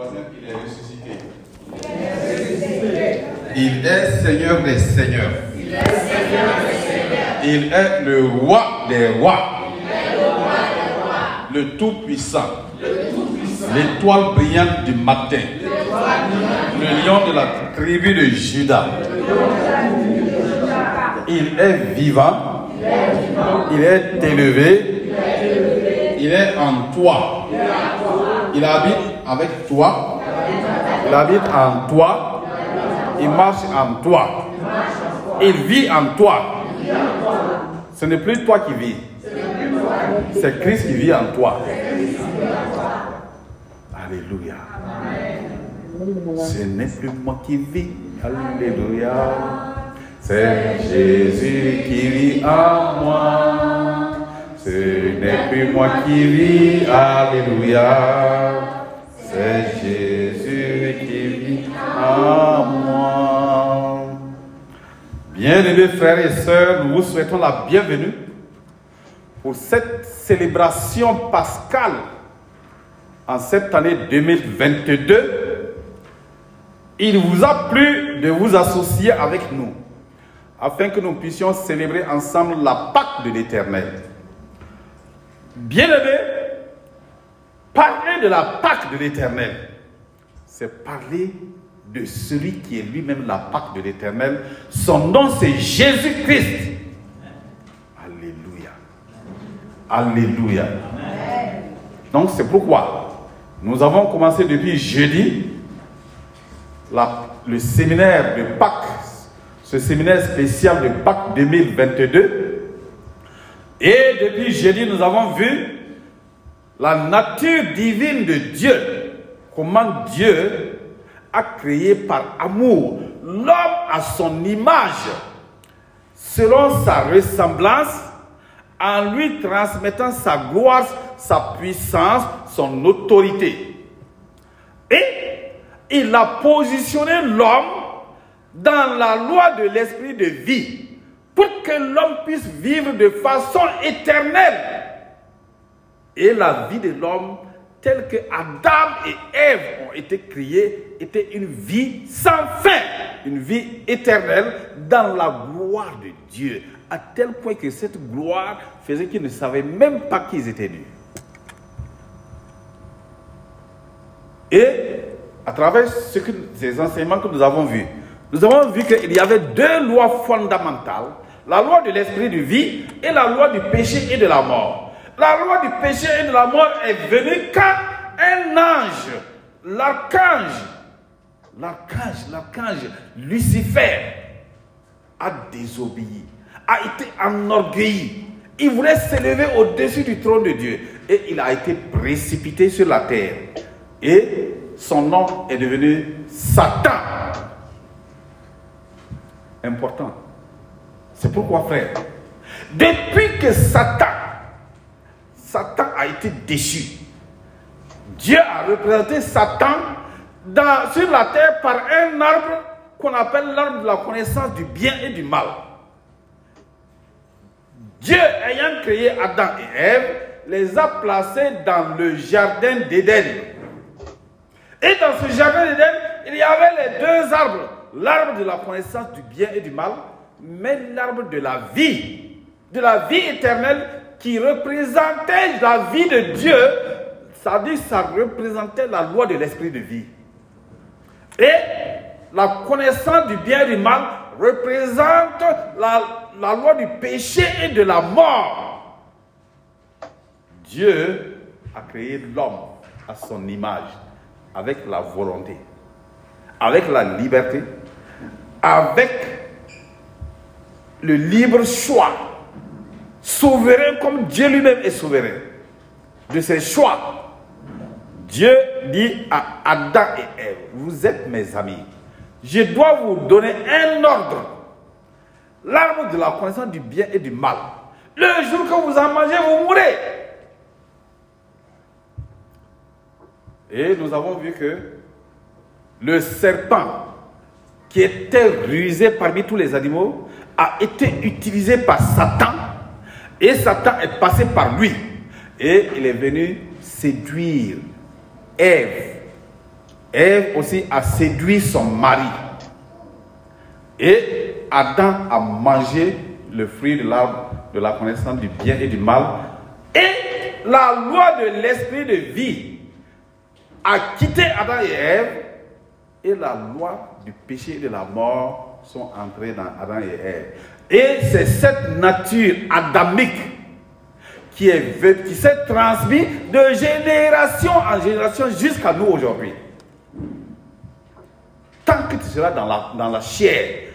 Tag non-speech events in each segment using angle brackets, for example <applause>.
Il est ressuscité. Il est Seigneur des Seigneurs. Il est Seigneur des Seigneurs. Il est le roi des rois. Le Tout-Puissant. Le Tout-Puissant. L'étoile brillante du matin. Le lion de la tribu de Judas. Il est vivant. Il est élevé. Il est en toi. Il habite avec toi. Il habite en toi. Il marche en toi. Il vit en toi. Ce n'est plus toi qui vis. C'est Christ qui vit en toi. Alléluia. Ce n'est plus moi qui vis. Alléluia. C'est Jésus qui vit en moi. Ce n'est plus moi qui vis. Alléluia. C'est Jésus qui vit en moi. Bien-aimés frères et sœurs, nous vous souhaitons la bienvenue pour cette célébration pascale en cette année 2022. Il vous a plu de vous associer avec nous afin que nous puissions célébrer ensemble la Pâque de l'Éternel. Bien-aimés, parler de la Pâque de l'Éternel, c'est parler de celui qui est lui-même la Pâque de l'Éternel. Son nom, c'est Jésus-Christ. Alléluia. Alléluia. Donc c'est pourquoi nous avons commencé depuis jeudi la- le séminaire de Pâques, ce séminaire spécial de Pâques 2022. Et depuis jeudi, nous avons vu la nature divine de Dieu. Comment Dieu a créé par amour l'homme à son image, selon sa ressemblance, en lui transmettant sa gloire, sa puissance, son autorité. Et il a positionné l'homme dans la loi de l'esprit de vie pour que l'homme puisse vivre de façon éternelle. Et la vie de l'homme, telle que Adam et Ève ont été créés, était une vie sans fin, une vie éternelle dans la gloire de Dieu, à tel point que cette gloire faisait qu'ils ne savaient même pas qu'ils étaient nus. Et à travers ces enseignements que nous avons vus, nous avons vu qu'il y avait deux lois fondamentales, la loi de l'esprit de vie et la loi du péché et de la mort. La loi du péché et de la mort est venue quand un ange, l'archange, l'archange, l'archange Lucifer a désobéi, a été enorgueilli. Il voulait s'élever au-dessus du trône de Dieu et il a été précipité sur la terre. Et son nom est devenu Satan. Important. C'est pourquoi, frère, depuis que Satan, Satan a été déchu, Dieu a représenté Satan sur la terre par un arbre qu'on appelle l'arbre de la connaissance du bien et du mal. Dieu ayant créé Adam et Ève, les a placés dans le jardin d'Éden. Et dans ce jardin d'Éden, il y avait les deux arbres, l'arbre de la connaissance du bien et du mal, mais l'arbre de la vie, de la vie éternelle qui représentait la vie de Dieu, c'est-à-dire ça représentait la loi de l'esprit de vie. Et la connaissance du bien et du mal représente la, la loi du péché et de la mort. Dieu a créé l'homme à son image, avec la volonté, avec la liberté, avec le libre choix, souverain comme Dieu lui-même est souverain de ses choix. Dieu dit à Adam et Ève, vous êtes mes amis, je dois vous donner un ordre, l'arbre de la connaissance du bien et du mal. Le jour que vous en mangez, vous mourrez. Et nous avons vu que le serpent, qui était rusé parmi tous les animaux, a été utilisé par Satan. Et Satan est passé par lui. Et il est venu séduire Ève Ève aussi a séduit son mari. Et Adam a mangé le fruit de l'arbre de la connaissance du bien et du mal. Et la loi de l'esprit de vie a quitté Adam et Ève. Et la loi du péché et de la mort sont entrées dans Adam et Ève. Et c'est cette nature adamique qui est qui s'est transmise de génération en génération jusqu'à nous aujourd'hui. Tant que tu seras dans la, chair,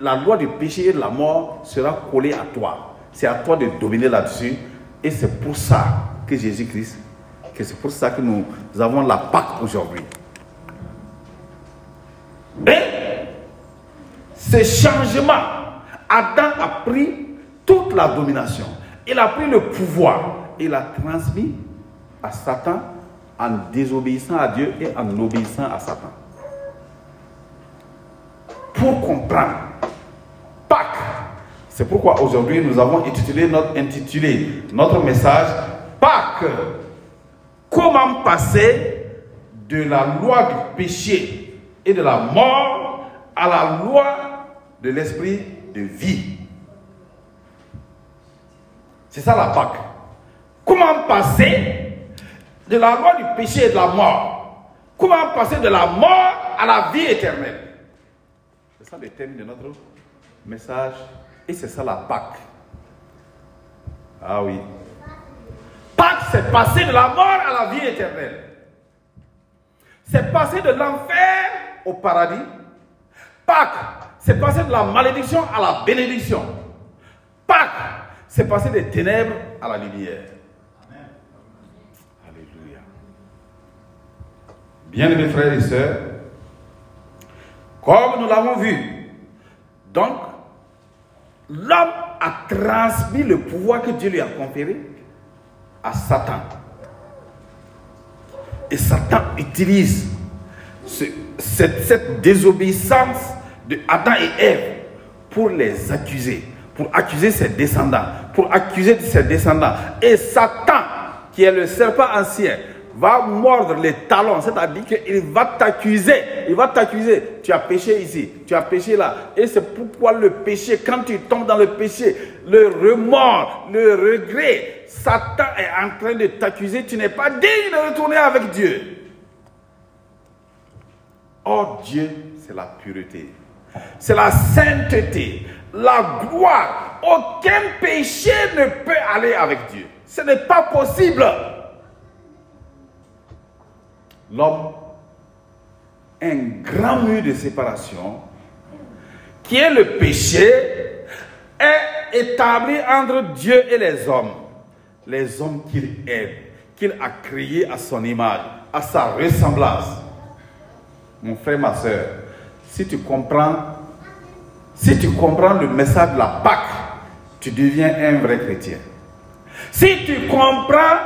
la loi du péché et de la mort sera collée à toi. C'est à toi de dominer là-dessus. Et c'est pour ça que Jésus-Christ, que c'est pour ça que nous avons la Pâque aujourd'hui. Et ce changement, Adam a pris toute la domination. Il a pris le pouvoir. Il a transmis à Satan en désobéissant à Dieu et en obéissant à Satan. Pour comprendre Pâques, c'est pourquoi aujourd'hui nous avons intitulé notre, intitulé notre message Pâques. Comment passer de la loi du péché et de la mort à la loi de l'esprit de vie. C'est ça la Pâque. Comment passer de la loi du péché et de la mort? Comment passer de la mort à la vie éternelle? C'est ça le thème de notre message et c'est ça la Pâque. Ah oui. Pâques, c'est passer de la mort à la vie éternelle. C'est passer de l'enfer au paradis. Pâques, c'est passer de la malédiction à la bénédiction. Pâques, c'est passer des ténèbres à la lumière. Alléluia. Bien-aimés frères et sœurs, comme nous l'avons vu, donc, l'homme a transmis le pouvoir que Dieu lui a conféré à Satan. Et Satan utilise ce- cette, cette désobéissance Adam et Ève pour les accuser, pour accuser ses descendants, pour accuser ses descendants. Et Satan, qui est le serpent ancien, va mordre les talons, c'est-à-dire qu'il va t'accuser, il va t'accuser, tu as péché ici, tu as péché là. Et c'est pourquoi le péché, quand tu tombes dans le péché, le remords, le regret, Satan est en train de t'accuser, tu n'es pas digne de retourner avec Dieu. Or, Dieu, c'est la pureté. C'est la sainteté, la gloire. Aucun péché ne peut aller avec Dieu. Ce n'est pas possible. L'homme, un grand mur de séparation, qui est le péché, est établi entre Dieu et les hommes. Les hommes qu'il aime, qu'il a créés à son image, à sa ressemblance mon frère, ma soeur, si tu comprends, si tu comprends le message de la Pâque, tu deviens un vrai chrétien. Si tu comprends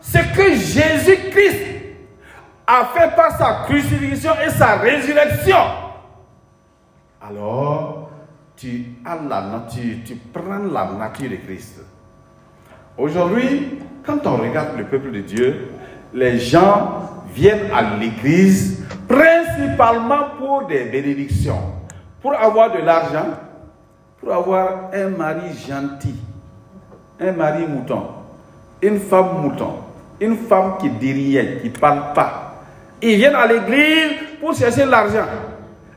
ce que Jésus-Christ a fait par sa crucifixion et sa résurrection, alors tu as la nature, tu prends la nature de Christ. Aujourd'hui, quand on regarde le peuple de Dieu, les gens viennent à l'église principalement pour des bénédictions, pour avoir de l'argent, pour avoir un mari gentil, un mari mouton, une femme mouton, une femme qui dit rien, qui parle pas. Ils viennent à l'église pour chercher l'argent.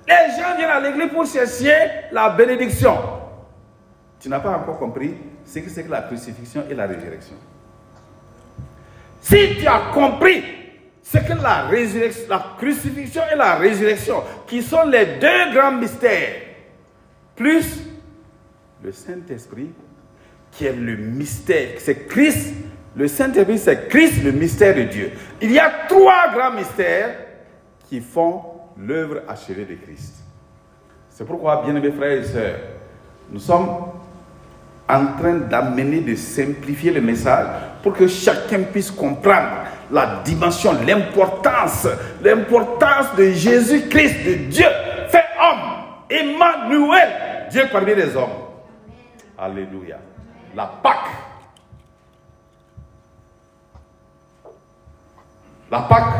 Les gens viennent à l'église pour chercher la bénédiction. Tu n'as pas encore compris ce que c'est que la crucifixion et la résurrection. Si tu as compris ce que la, résurrection, la crucifixion et la résurrection, qui sont les deux grands mystères, plus le Saint-Esprit, qui est le mystère, c'est Christ, le Saint-Esprit, c'est Christ, le mystère de Dieu. Il y a trois grands mystères qui font l'œuvre achevée de Christ. C'est pourquoi, bien aimés frères et sœurs, nous sommes en train d'amener, de simplifier le message pour que chacun puisse comprendre la dimension, l'importance, l'importance de Jésus-Christ, de Dieu fait homme, Emmanuel, Dieu parmi les hommes. Alléluia. La Pâque. La Pâque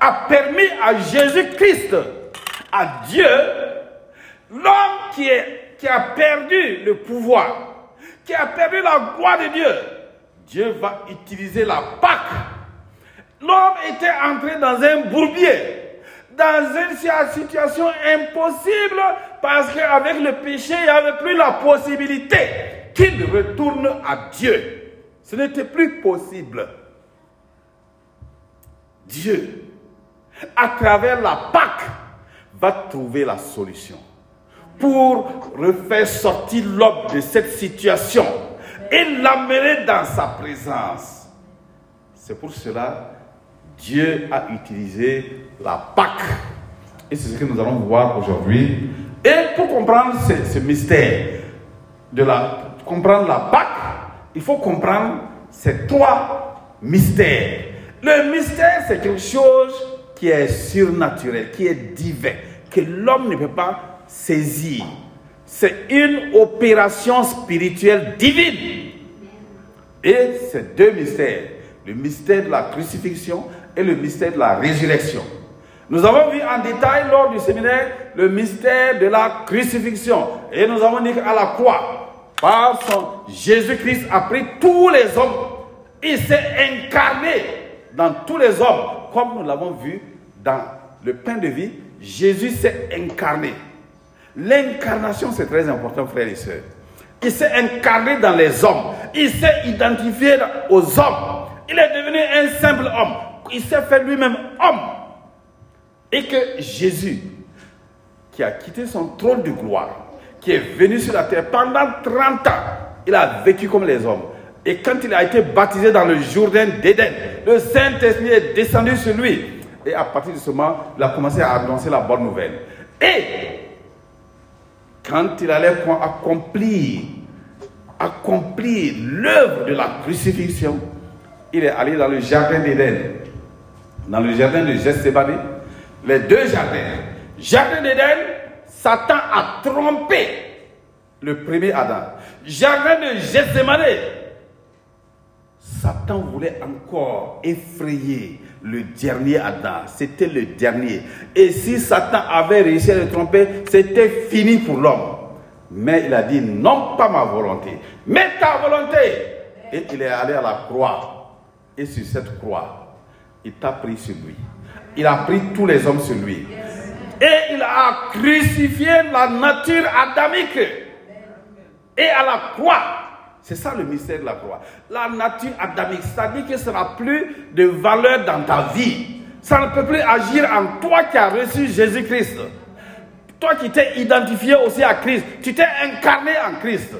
a permis à Jésus-Christ, à Dieu, l'homme qui, est, qui a perdu le pouvoir, qui a perdu la gloire de Dieu, Dieu va utiliser la Pâque. L'homme était entré dans un bourbier, dans une situation impossible, parce qu'avec le péché, il n'y avait plus la possibilité qu'il retourne à Dieu. Ce n'était plus possible. Dieu, à travers la Pâque, va trouver la solution pour refaire sortir l'homme de cette situation et l'amener dans sa présence. C'est pour cela Dieu a utilisé la Pâque. Et c'est ce que nous allons voir aujourd'hui. Et pour comprendre ce, mystère, de la, comprendre la Pâque, il faut comprendre ces trois mystères. Le mystère, c'est quelque chose qui est surnaturel, qui est divin, que l'homme ne peut pas saisir. C'est une opération spirituelle divine. Et ces deux mystères, le mystère de la crucifixion et le mystère de la résurrection. Nous avons vu en détail lors du séminaire le mystère de la crucifixion. Et nous avons dit qu'à la croix, par son Jésus-Christ a pris tous les hommes. Il s'est incarné dans tous les hommes. Comme nous l'avons vu dans le pain de vie, Jésus s'est incarné. L'incarnation, c'est très important, frères et sœurs. Il s'est incarné dans les hommes. Il s'est identifié aux hommes. Il est devenu un simple homme. Il s'est fait lui-même homme. Et que Jésus, qui a quitté son trône de gloire, qui est venu sur la terre pendant 30 ans, il a vécu comme les hommes. Et quand il a été baptisé dans le Jourdain d'Éden, le Saint-Esprit est descendu sur lui. Et à partir de ce moment, il a commencé à annoncer la bonne nouvelle. Et quand il allait accomplir, accomplir l'œuvre de la crucifixion, il est allé dans le jardin d'Éden, dans le jardin de Gethsemane, les deux jardins. Jardin d'Éden, Satan a trompé le premier Adam. Jardin de Gethsemane, Satan voulait encore effrayer le dernier Adam. C'était le dernier. Et si Satan avait réussi à le tromper, c'était fini pour l'homme. Mais il a dit, non pas ma volonté, mais ta volonté. Et il est allé à la croix. Et sur cette croix, il t'a pris sur lui. Il a pris tous les hommes sur lui. Et il a crucifié la nature adamique. Et à la croix, c'est ça le mystère de la croix. La nature adamique, c'est-à-dire que ça n'a plus de valeur dans ta vie. Ça ne peut plus agir en toi qui as reçu Jésus-Christ. Toi qui t'es identifié aussi à Christ, tu t'es incarné en Christ.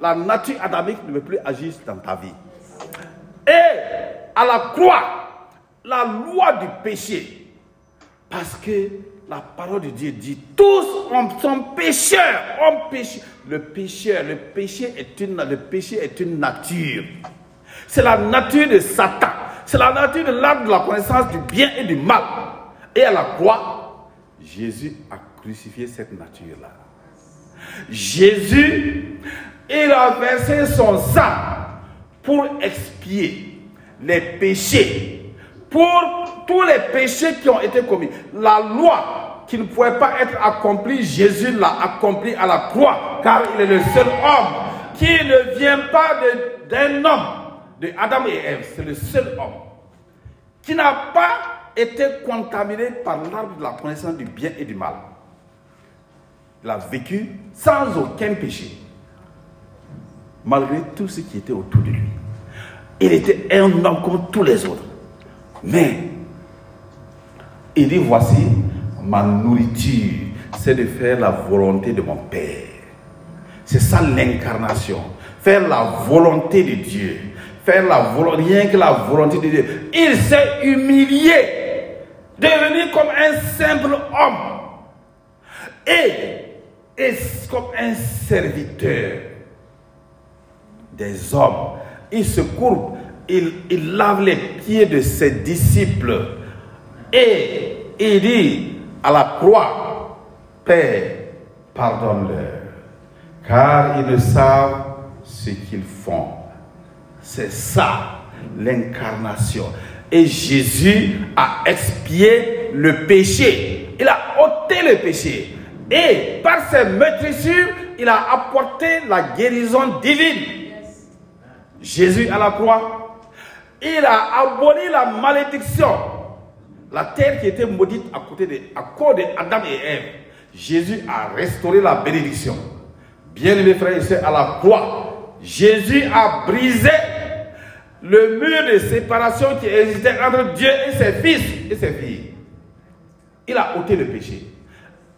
La nature adamique ne peut plus agir dans ta vie. Et à la croix, la loi du péché, parce que la parole de Dieu dit, tous sont pécheurs, péché. Le pécheur, le péché est une, le péché est une nature. C'est la nature de Satan. C'est la nature de l'arbre de la connaissance du bien et du mal. Et à la croix, Jésus a crucifié cette nature-là. Jésus, il a versé son sang pour expier les péchés, pour tous les péchés qui ont été commis. La loi qui ne pouvait pas être accompli, Jésus l'a accompli à la croix, car il est le seul homme qui ne vient pas d'un homme, de Adam et Ève, c'est le seul homme, qui n'a pas été contaminé par l'arbre de la connaissance du bien et du mal. Il a vécu sans aucun péché, malgré tout ce qui était autour de lui. Il était un homme comme tous les autres. Mais, il dit, voici, ma nourriture, c'est de faire la volonté de mon Père. C'est ça l'incarnation. Faire la volonté de Dieu. Faire la volonté, rien que la volonté de Dieu. Il s'est humilié, devenu comme un simple homme. Et, et comme un serviteur des hommes. Il se courbe, il, il lave les pieds de ses disciples. Et il dit, à la croix, Père, pardonne-leur, car ils ne savent ce qu'ils font. C'est ça l'incarnation. Et Jésus a expié le péché. Il a ôté le péché. Et par ses meurtrissures, il a apporté la guérison divine. Jésus à la croix, il a aboli la malédiction. La terre qui était maudite à, côté de, à et Ève. Jésus a restauré la bénédiction. Bien-aimés frères et sœurs, à la croix, Jésus a brisé le mur de séparation qui existait entre Dieu et ses fils et ses filles. Il a ôté le péché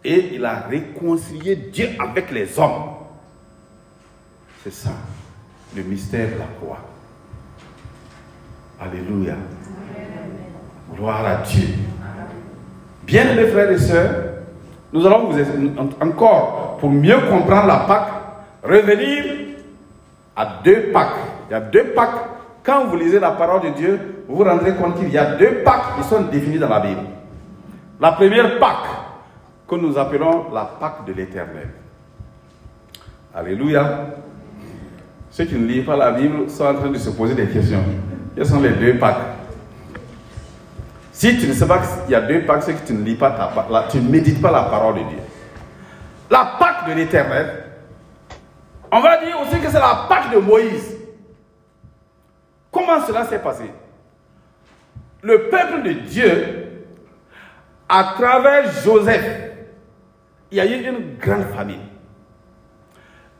et il a réconcilié Dieu avec les hommes. C'est ça, le mystère de la croix. Alléluia. Gloire à Dieu. Bien mes frères et sœurs, nous allons encore, pour mieux comprendre la Pâque, revenir à deux Pâques. Il y a deux Pâques. Quand vous lisez la parole de Dieu, vous vous rendrez compte qu'il y a deux Pâques qui sont définies dans la Bible. La première Pâque, que nous appelons la Pâque de l'éternel. Alléluia. Ceux qui ne lisent pas la Bible sont en train de se poser des questions. Quelles sont les deux Pâques? Si tu ne sais pas qu'il y a deux Pâques, c'est que tu ne lis pas ta, tu ne médites pas la parole de Dieu. La Pâque de l'éternel, on va dire aussi que c'est la Pâque de Moïse. Comment cela s'est passé? Le peuple de Dieu, à travers Joseph, il y a eu une grande famine.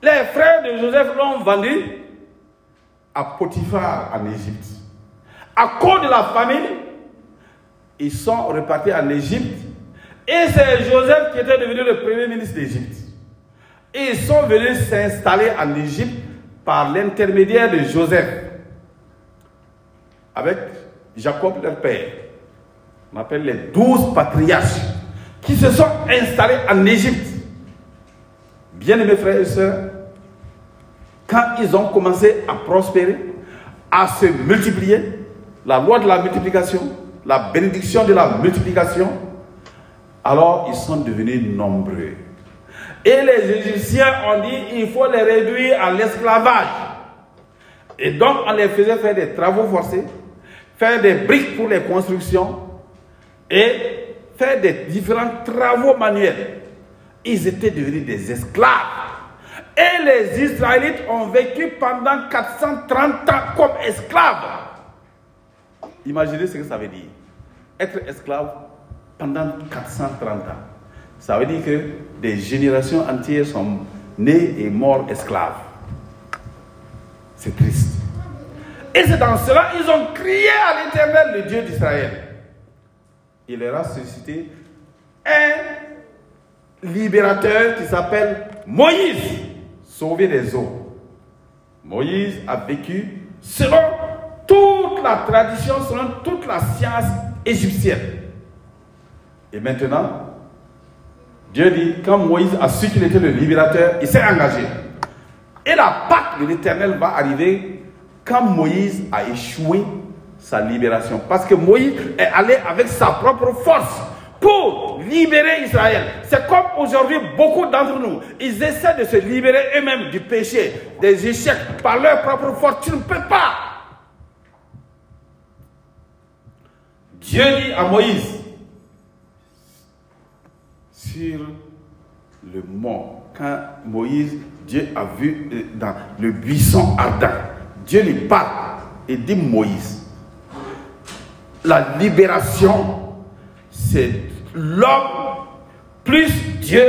Les frères de Joseph l'ont vendu à Potiphar en Égypte. À cause de la famine, ils sont repartis en Égypte. Et c'est Joseph qui était devenu le premier ministre d'Égypte. Ils sont venus s'installer en Égypte par l'intermédiaire de Joseph. Avec Jacob, leur père. On appelle les douze patriarches qui se sont installés en Égypte. Bien aimés frères et sœurs, quand ils ont commencé à prospérer, à se multiplier, la loi de la multiplication, la bénédiction de la multiplication, alors ils sont devenus nombreux. Et les Égyptiens ont dit, il faut les réduire à l'esclavage. Et donc on les faisait faire des travaux forcés, faire des briques pour les constructions et faire des différents travaux manuels. Ils étaient devenus des esclaves. Et les Israélites ont vécu pendant 430 ans comme esclaves. Imaginez ce que ça veut dire. Être esclave pendant 430 ans. Ça veut dire que des générations entières sont nées et mortes esclaves. C'est triste. Et c'est dans cela ils ont crié à l'éternel, le Dieu d'Israël il leur a suscité un libérateur qui s'appelle Moïse, sauvé des eaux. Moïse a vécu selon toute la tradition, selon toute la science égyptienne. Et maintenant, Dieu dit, quand Moïse a su qu'il était le libérateur, il s'est engagé. Et la Pâque de l'éternel va arriver quand Moïse a échoué sa libération. Parce que Moïse est allé avec sa propre force pour libérer Israël. C'est comme aujourd'hui, beaucoup d'entre nous, ils essaient de se libérer eux-mêmes du péché, des échecs, par leur propre force. Tu ne peux pas. Dieu dit à Moïse, sur le mont, quand Moïse, Dieu a vu euh, dans le buisson ardent, Dieu lui parle et dit Moïse, la libération, c'est l'homme plus Dieu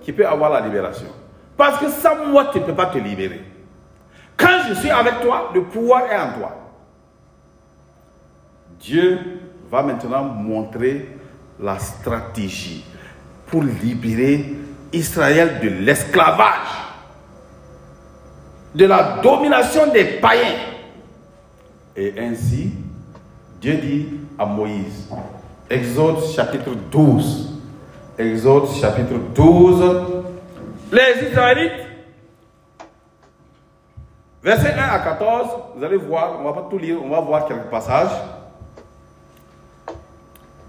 qui peut avoir la libération. Parce que sans moi, tu ne peux pas te libérer. Quand je suis avec toi, le pouvoir est en toi. Dieu va maintenant montrer la stratégie pour libérer Israël de l'esclavage, de la domination des païens. Et ainsi, Dieu dit à Moïse, Exode chapitre 12, Exode chapitre 12, les Israélites, verset 1 à 14, vous allez voir, on ne va pas tout lire, on va voir quelques passages.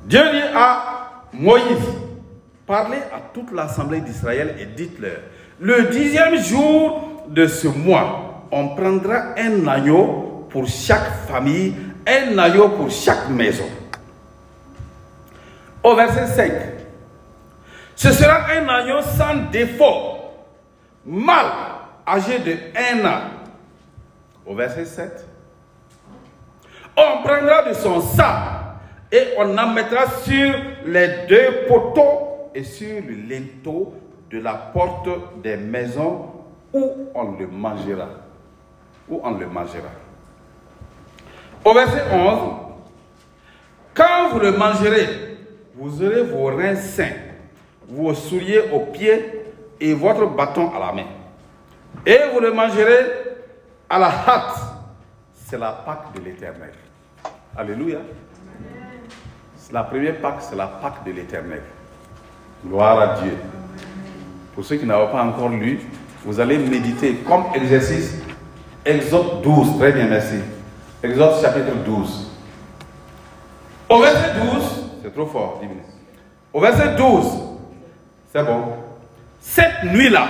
Dieu dit à Moïse, parlez à toute l'assemblée d'Israël et dites-leur, le dixième jour de ce mois, on prendra un agneau pour chaque famille un agneau pour chaque maison. Au verset 5, ce sera un agneau sans défaut, mâle, âgé de un an. Au verset 7, on prendra de son sang et on en mettra sur les deux poteaux et sur le linteau de la porte des maisons où on le mangera. Où on le mangera. Au verset 11, quand vous le mangerez, vous aurez vos reins sains, vos souliers aux pieds et votre bâton à la main. Et vous le mangerez à la hâte. C'est la Pâque de l'éternel. Alléluia. La première Pâque, c'est la Pâque de l'éternel. Gloire à Dieu. Pour ceux qui n'avaient pas encore lu, vous allez méditer comme exercice Exode 12. Très bien, merci. Exode chapitre 12. Au verset 12, c'est trop fort, 10 minutes. Au verset 12, c'est bon. Cette nuit-là,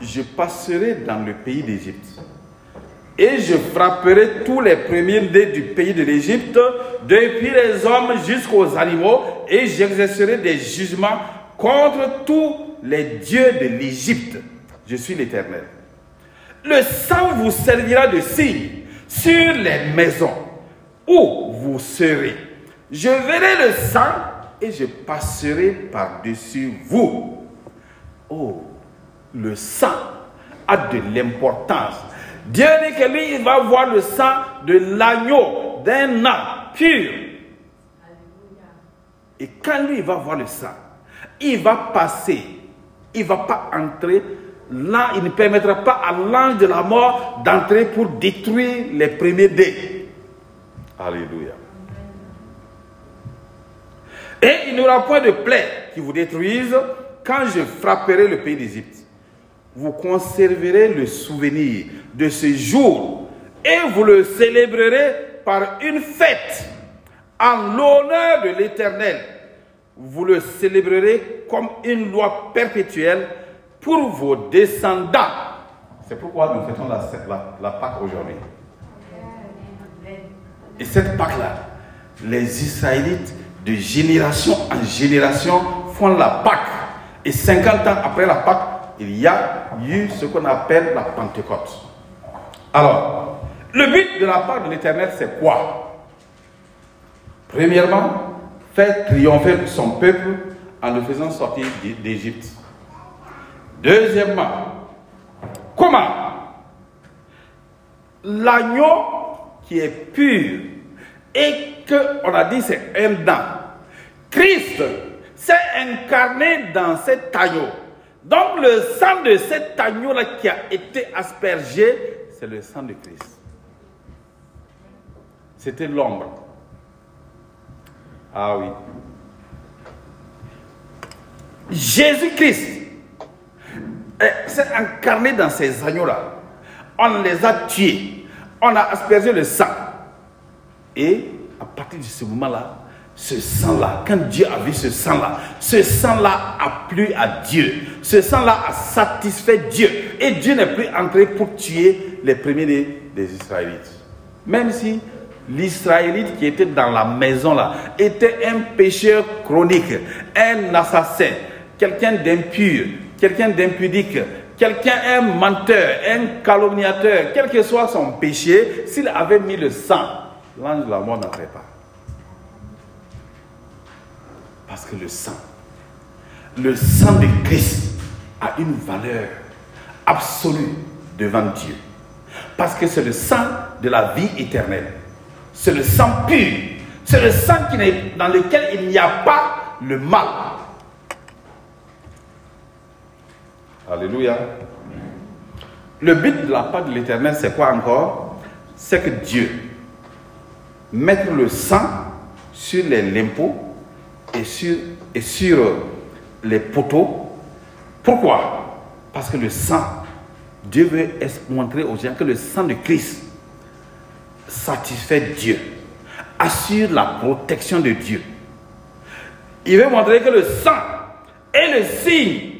je passerai dans le pays d'Égypte et je frapperai tous les premiers nés du pays de l'Égypte, depuis les hommes jusqu'aux animaux, et j'exercerai des jugements contre tous les dieux de l'Égypte. Je suis l'Éternel. Le sang vous servira de signe sur les maisons où vous serez. Je verrai le sang et je passerai par-dessus vous. Oh, le sang a de l'importance. Dieu dit que lui, il va voir le sang de l'agneau, d'un âne pur. Et quand lui, il va voir le sang, il va passer, il ne va pas entrer là, il ne permettra pas à l'ange de la mort d'entrer pour détruire les premiers dés. Alléluia. Et il n'y aura point de plaie qui vous détruise quand je frapperai le pays d'Égypte. Vous conserverez le souvenir de ce jour et vous le célébrerez par une fête en l'honneur de l'Éternel. Vous le célébrerez comme une loi perpétuelle pour vos descendants. C'est pourquoi nous faisons la, la, Pâque aujourd'hui. Et cette Pâque-là, les Israélites de génération en génération font la Pâque. Et 50 ans après la Pâque, il y a eu ce qu'on appelle la Pentecôte. Alors, le but de la Pâque de l'Éternel, c'est quoi? Premièrement, faire triompher son peuple en le faisant sortir d'Égypte. Deuxièmement, comment? L'agneau qui est pur et qu'on a dit c'est un dent. Christ s'est incarné dans cet agneau. Donc le sang de cet agneau-là qui a été aspergé, c'est le sang de Christ. C'était l'ombre. Ah oui. Jésus-Christ s'est incarné dans ces agneaux-là. On les a tués. On a aspergé le sang. Et à partir de ce moment-là, ce sang-là, quand Dieu a vu ce sang-là, ce sang-là a plu à Dieu. Ce sang-là a satisfait Dieu. Et Dieu n'est plus entré pour tuer les premiers des, Israélites. Même si l'Israélite qui était dans la maison-là était un pécheur chronique, un assassin, quelqu'un d'impur, quelqu'un d'impudique, quelqu'un, un menteur, un calomniateur, quel que soit son péché, s'il avait mis le sang, l'ange de la mort n'entrait pas. Parce que le sang, le sang de Christ a une valeur absolue devant Dieu. Parce que c'est le sang de la vie éternelle. C'est le sang pur. C'est le sang qui dans lequel il n'y a pas le mal. Alléluia. Le but de la part de l'éternel, c'est quoi encore? C'est que Dieu mette le sang sur les limpos et sur, et sur les poteaux. Pourquoi? Parce que le sang, Dieu veut montrer aux gens que le sang de Christ satisfait Dieu, assure la protection de Dieu. Il veut montrer que le sang est le signe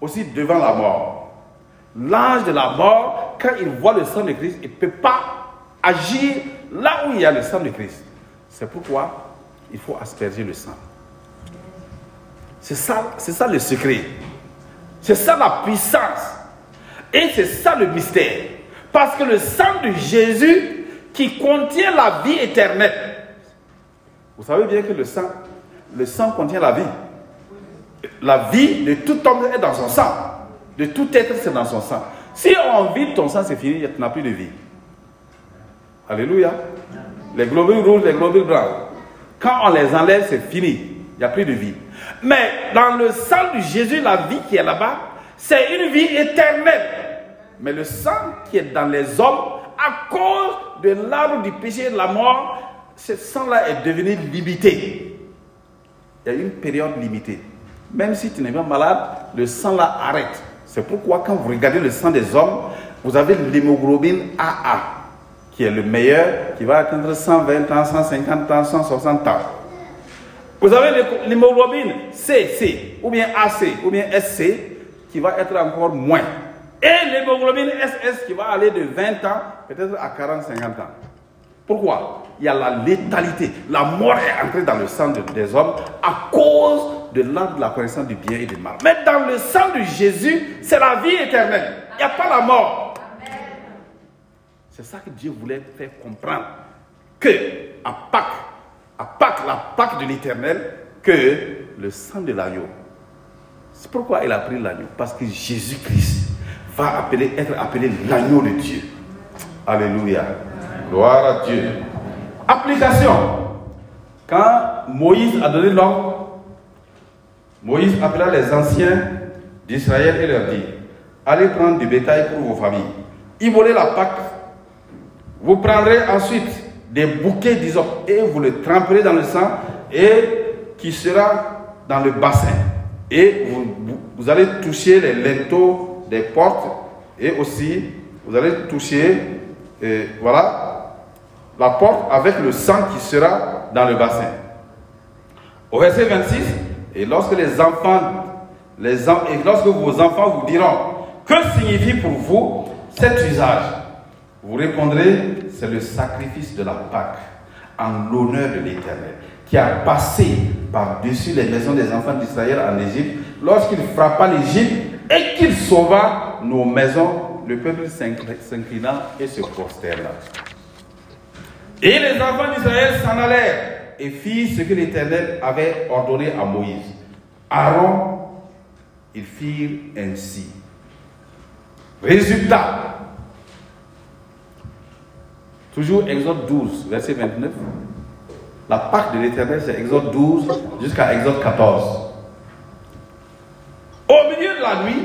aussi devant la mort. L'ange de la mort, quand il voit le sang de Christ, il ne peut pas agir là où il y a le sang de Christ, c'est pourquoi il faut asperger le sang. C'est ça, c'est ça le secret. C'est ça la puissance. Et c'est ça le mystère. Parce que le sang de Jésus qui contient la vie éternelle. Vous savez bien que le sang, le sang contient la vie. La vie de tout homme est dans son sang. De tout être, c'est dans son sang. Si on vide ton sang, c'est fini, tu n'as plus de vie. Alléluia. Les globules rouges, les globules blancs. Quand on les enlève, c'est fini. Il n'y a plus de vie. Mais dans le sang de Jésus, la vie qui est là-bas, c'est une vie éternelle. Mais le sang qui est dans les hommes, à cause de l'arbre du péché de la mort, ce sang-là est devenu limité. Il y a une période limitée. Même si tu n'es pas malade, le sang-là arrête. C'est pourquoi quand vous regardez le sang des hommes, vous avez l'hémoglobine AA, qui est le meilleur, qui va atteindre 120 ans, 150 ans, 160 ans. Vous avez l'hémoglobine CC, ou bien AC, ou bien SC, qui va être encore moins. Et l'hémoglobine SS qui va aller de 20 ans peut-être à 40, 50 ans. Pourquoi? Il y a la létalité. La mort est entrée dans le sang des hommes à cause de l'arbre de la connaissance du bien et du mal. Mais dans le sang de Jésus, c'est la vie éternelle. Il n'y a pas la mort. C'est ça que Dieu voulait faire comprendre. Que à Pâques, à Pâques, la Pâques de l'éternel, que le sang de l'agneau. C'est pourquoi il a pris l'agneau. Parce que Jésus-Christ va appeler, être appelé l'agneau de Dieu. Alléluia. Gloire à Dieu. Application. Quand Moïse a donné l'ordre, Moïse appela les anciens d'Israël et leur dit Allez prendre du bétail pour vos familles. Immolez la Pâque. Vous prendrez ensuite des bouquets d'hysope et vous le tremperez dans le sang et qui sera dans le bassin. Et vous, allez toucher les linteaux des portes et aussi vous allez toucher, voilà, la porte avec le sang qui sera dans le bassin. Au verset 26, et lorsque les enfants, les et lorsque vos enfants vous diront, que signifie pour vous cet usage? Vous répondrez, c'est le sacrifice de la Pâque en l'honneur de l'Éternel, qui a passé par-dessus les maisons des enfants d'Israël en Égypte, lorsqu'il frappa l'Égypte et qu'il sauva nos maisons le peuple s'inclina et se prosterna. Et les enfants d'Israël s'en allèrent et firent ce que l'Éternel avait ordonné à Moïse. Aaron, ils firent ainsi. Résultat. Toujours Exode 12, verset 29. La Pâque de l'Éternel, c'est Exode 12 jusqu'à Exode 14. Au milieu de la nuit,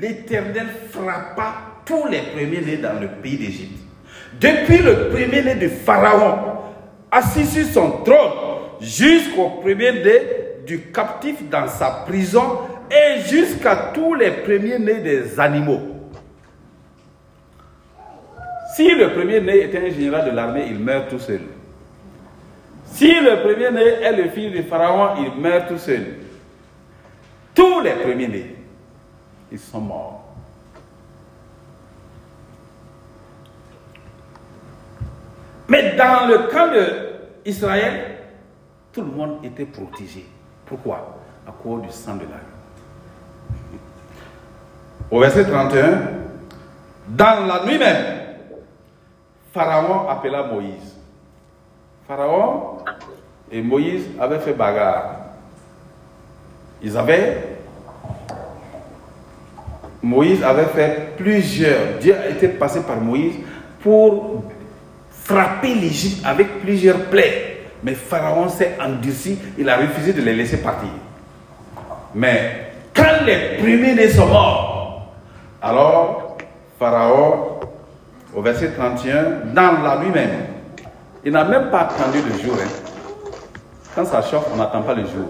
l'Éternel frappa tous les premiers-nés dans le pays d'Égypte. Depuis le premier-né de Pharaon, assis sur son trône, jusqu'au premier-né du captif dans sa prison et jusqu'à tous les premiers-nés des animaux. Si le premier-né était un général de l'armée, il meurt tout seul. Si le premier-né est le fils de Pharaon, il meurt tout seul. Tous les premiers-nés, ils sont morts. Mais dans le camp d'Israël, tout le monde était protégé. Pourquoi? À cause du sang de l'agneau. Au verset 31, dans la nuit même, Pharaon appela Moïse. Pharaon et Moïse avaient fait bagarre. Ils avaient. Moïse avait fait plusieurs. Dieu était passé par Moïse pour frapper l'Égypte avec plusieurs plaies. Mais Pharaon s'est endurci, il a refusé de les laisser partir. Mais quand les premiers-nés sont morts, alors Pharaon, au verset 31, dans la nuit même, il n'a même pas attendu le jour. Hein. Quand ça chauffe, on n'attend pas le jour.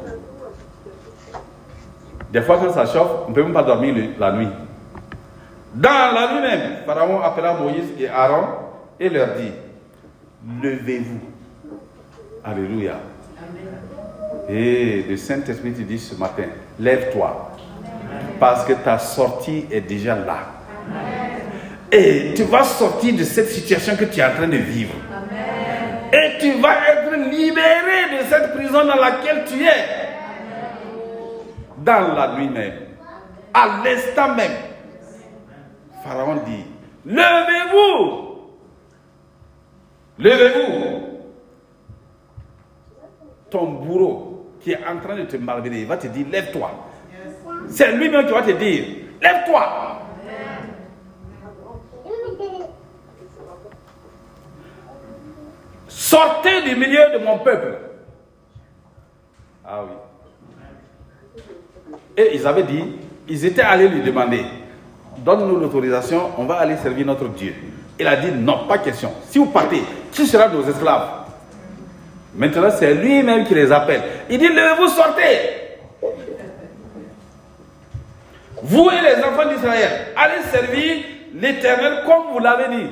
Des fois, quand ça chauffe, on ne peut même pas dormir la nuit. Dans la nuit même, Pharaon appela Moïse et Aaron et leur dit levez-vous. Alléluia. Et le Saint-Esprit te dit ce matin, lève-toi. Parce que ta sortie est déjà là. Et tu vas sortir de cette situation que tu es en train de vivre. cette prison dans laquelle tu es. Dans la nuit même, à l'instant même, Pharaon dit, levez-vous, levez-vous. Ton bourreau qui est en train de te malmener, il va te dire, lève-toi. C'est lui-même qui va te dire, lève-toi. Sortez du milieu de mon peuple. Ah oui. Et ils avaient dit, ils étaient allés lui demander, donne-nous l'autorisation, on va aller servir notre Dieu. Il a dit, non, pas question. Si vous partez, qui sera nos esclaves Maintenant, c'est lui-même qui les appelle. Il dit, levez-vous, sortez. Vous et les enfants d'Israël, allez servir l'Éternel comme vous l'avez dit.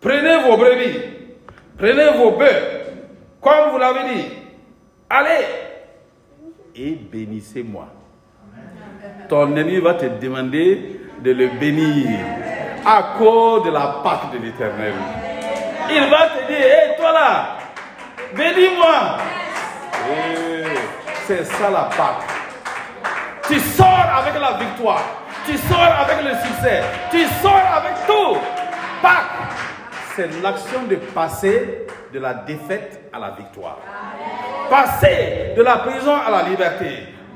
Prenez vos brebis, prenez vos bœufs, comme vous l'avez dit. Allez et bénissez-moi. Ton ennemi va te demander de le bénir à cause de la Pâque de l'éternel. Il va te dire, hé toi là, bénis-moi. Eh, C'est ça la Pâque. Tu sors avec la victoire. Tu sors avec le succès. Tu sors avec tout. Pâque, c'est l'action de passer de la défaite à la victoire. Passer de la prison à la liberté.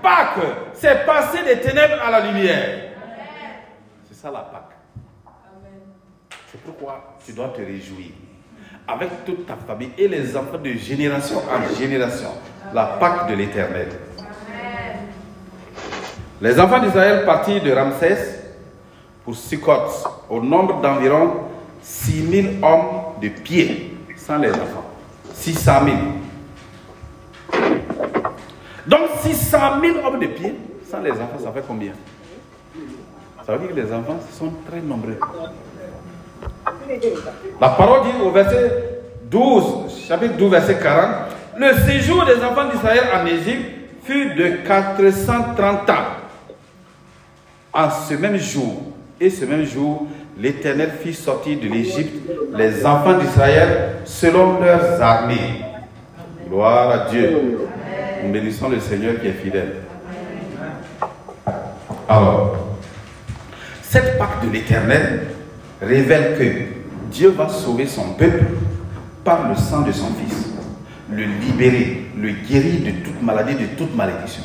Pâque, c'est passer des ténèbres à la lumière. C'est ça la Pâque. C'est pourquoi tu dois te réjouir avec toute ta famille et les enfants de génération en génération. La Pâque de l'éternel. Les enfants d'Israël partirent de Ramsès pour Sukkot au nombre d'environ 6000 hommes de pied, sans les enfants. 600 000. Donc 600 000 hommes de pied, sans les enfants, ça fait combien? Ça veut dire que les enfants sont très nombreux. La parole dit au verset 12, chapitre 12, verset 40, le séjour des enfants d'Israël en Égypte fut de 430 ans. En ce même jour, et ce même jour, l'Éternel fit sortir de l'Égypte les enfants d'Israël selon leurs armées. Gloire à Dieu. Nous bénissons le Seigneur qui est fidèle. Alors, cette pacte de l'Éternel révèle que Dieu va sauver son peuple par le sang de son Fils, le libérer, le guérir de toute maladie, de toute malédiction.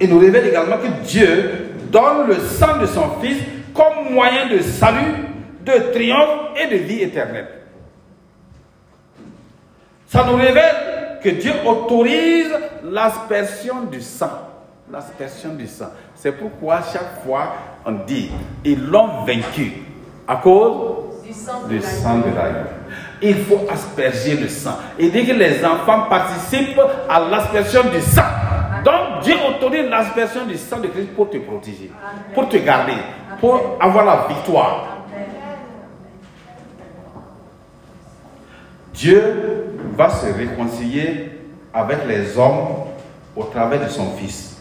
Et nous révèle également que Dieu donne le sang de son Fils comme moyen de salut, de triomphe et de vie éternelle. Ça nous révèle que Dieu autorise l'aspersion du sang. L'aspersion du sang. C'est pourquoi chaque fois on dit, ils l'ont vaincu à cause Du sang du sang de l'agneau. Il faut asperger le sang. Et dit que les enfants participent à l'aspersion du sang. Autorise l'aspersion du sang de Christ pour te protéger, pour te garder, pour avoir la victoire. Dieu va se réconcilier avec les hommes au travers de son Fils.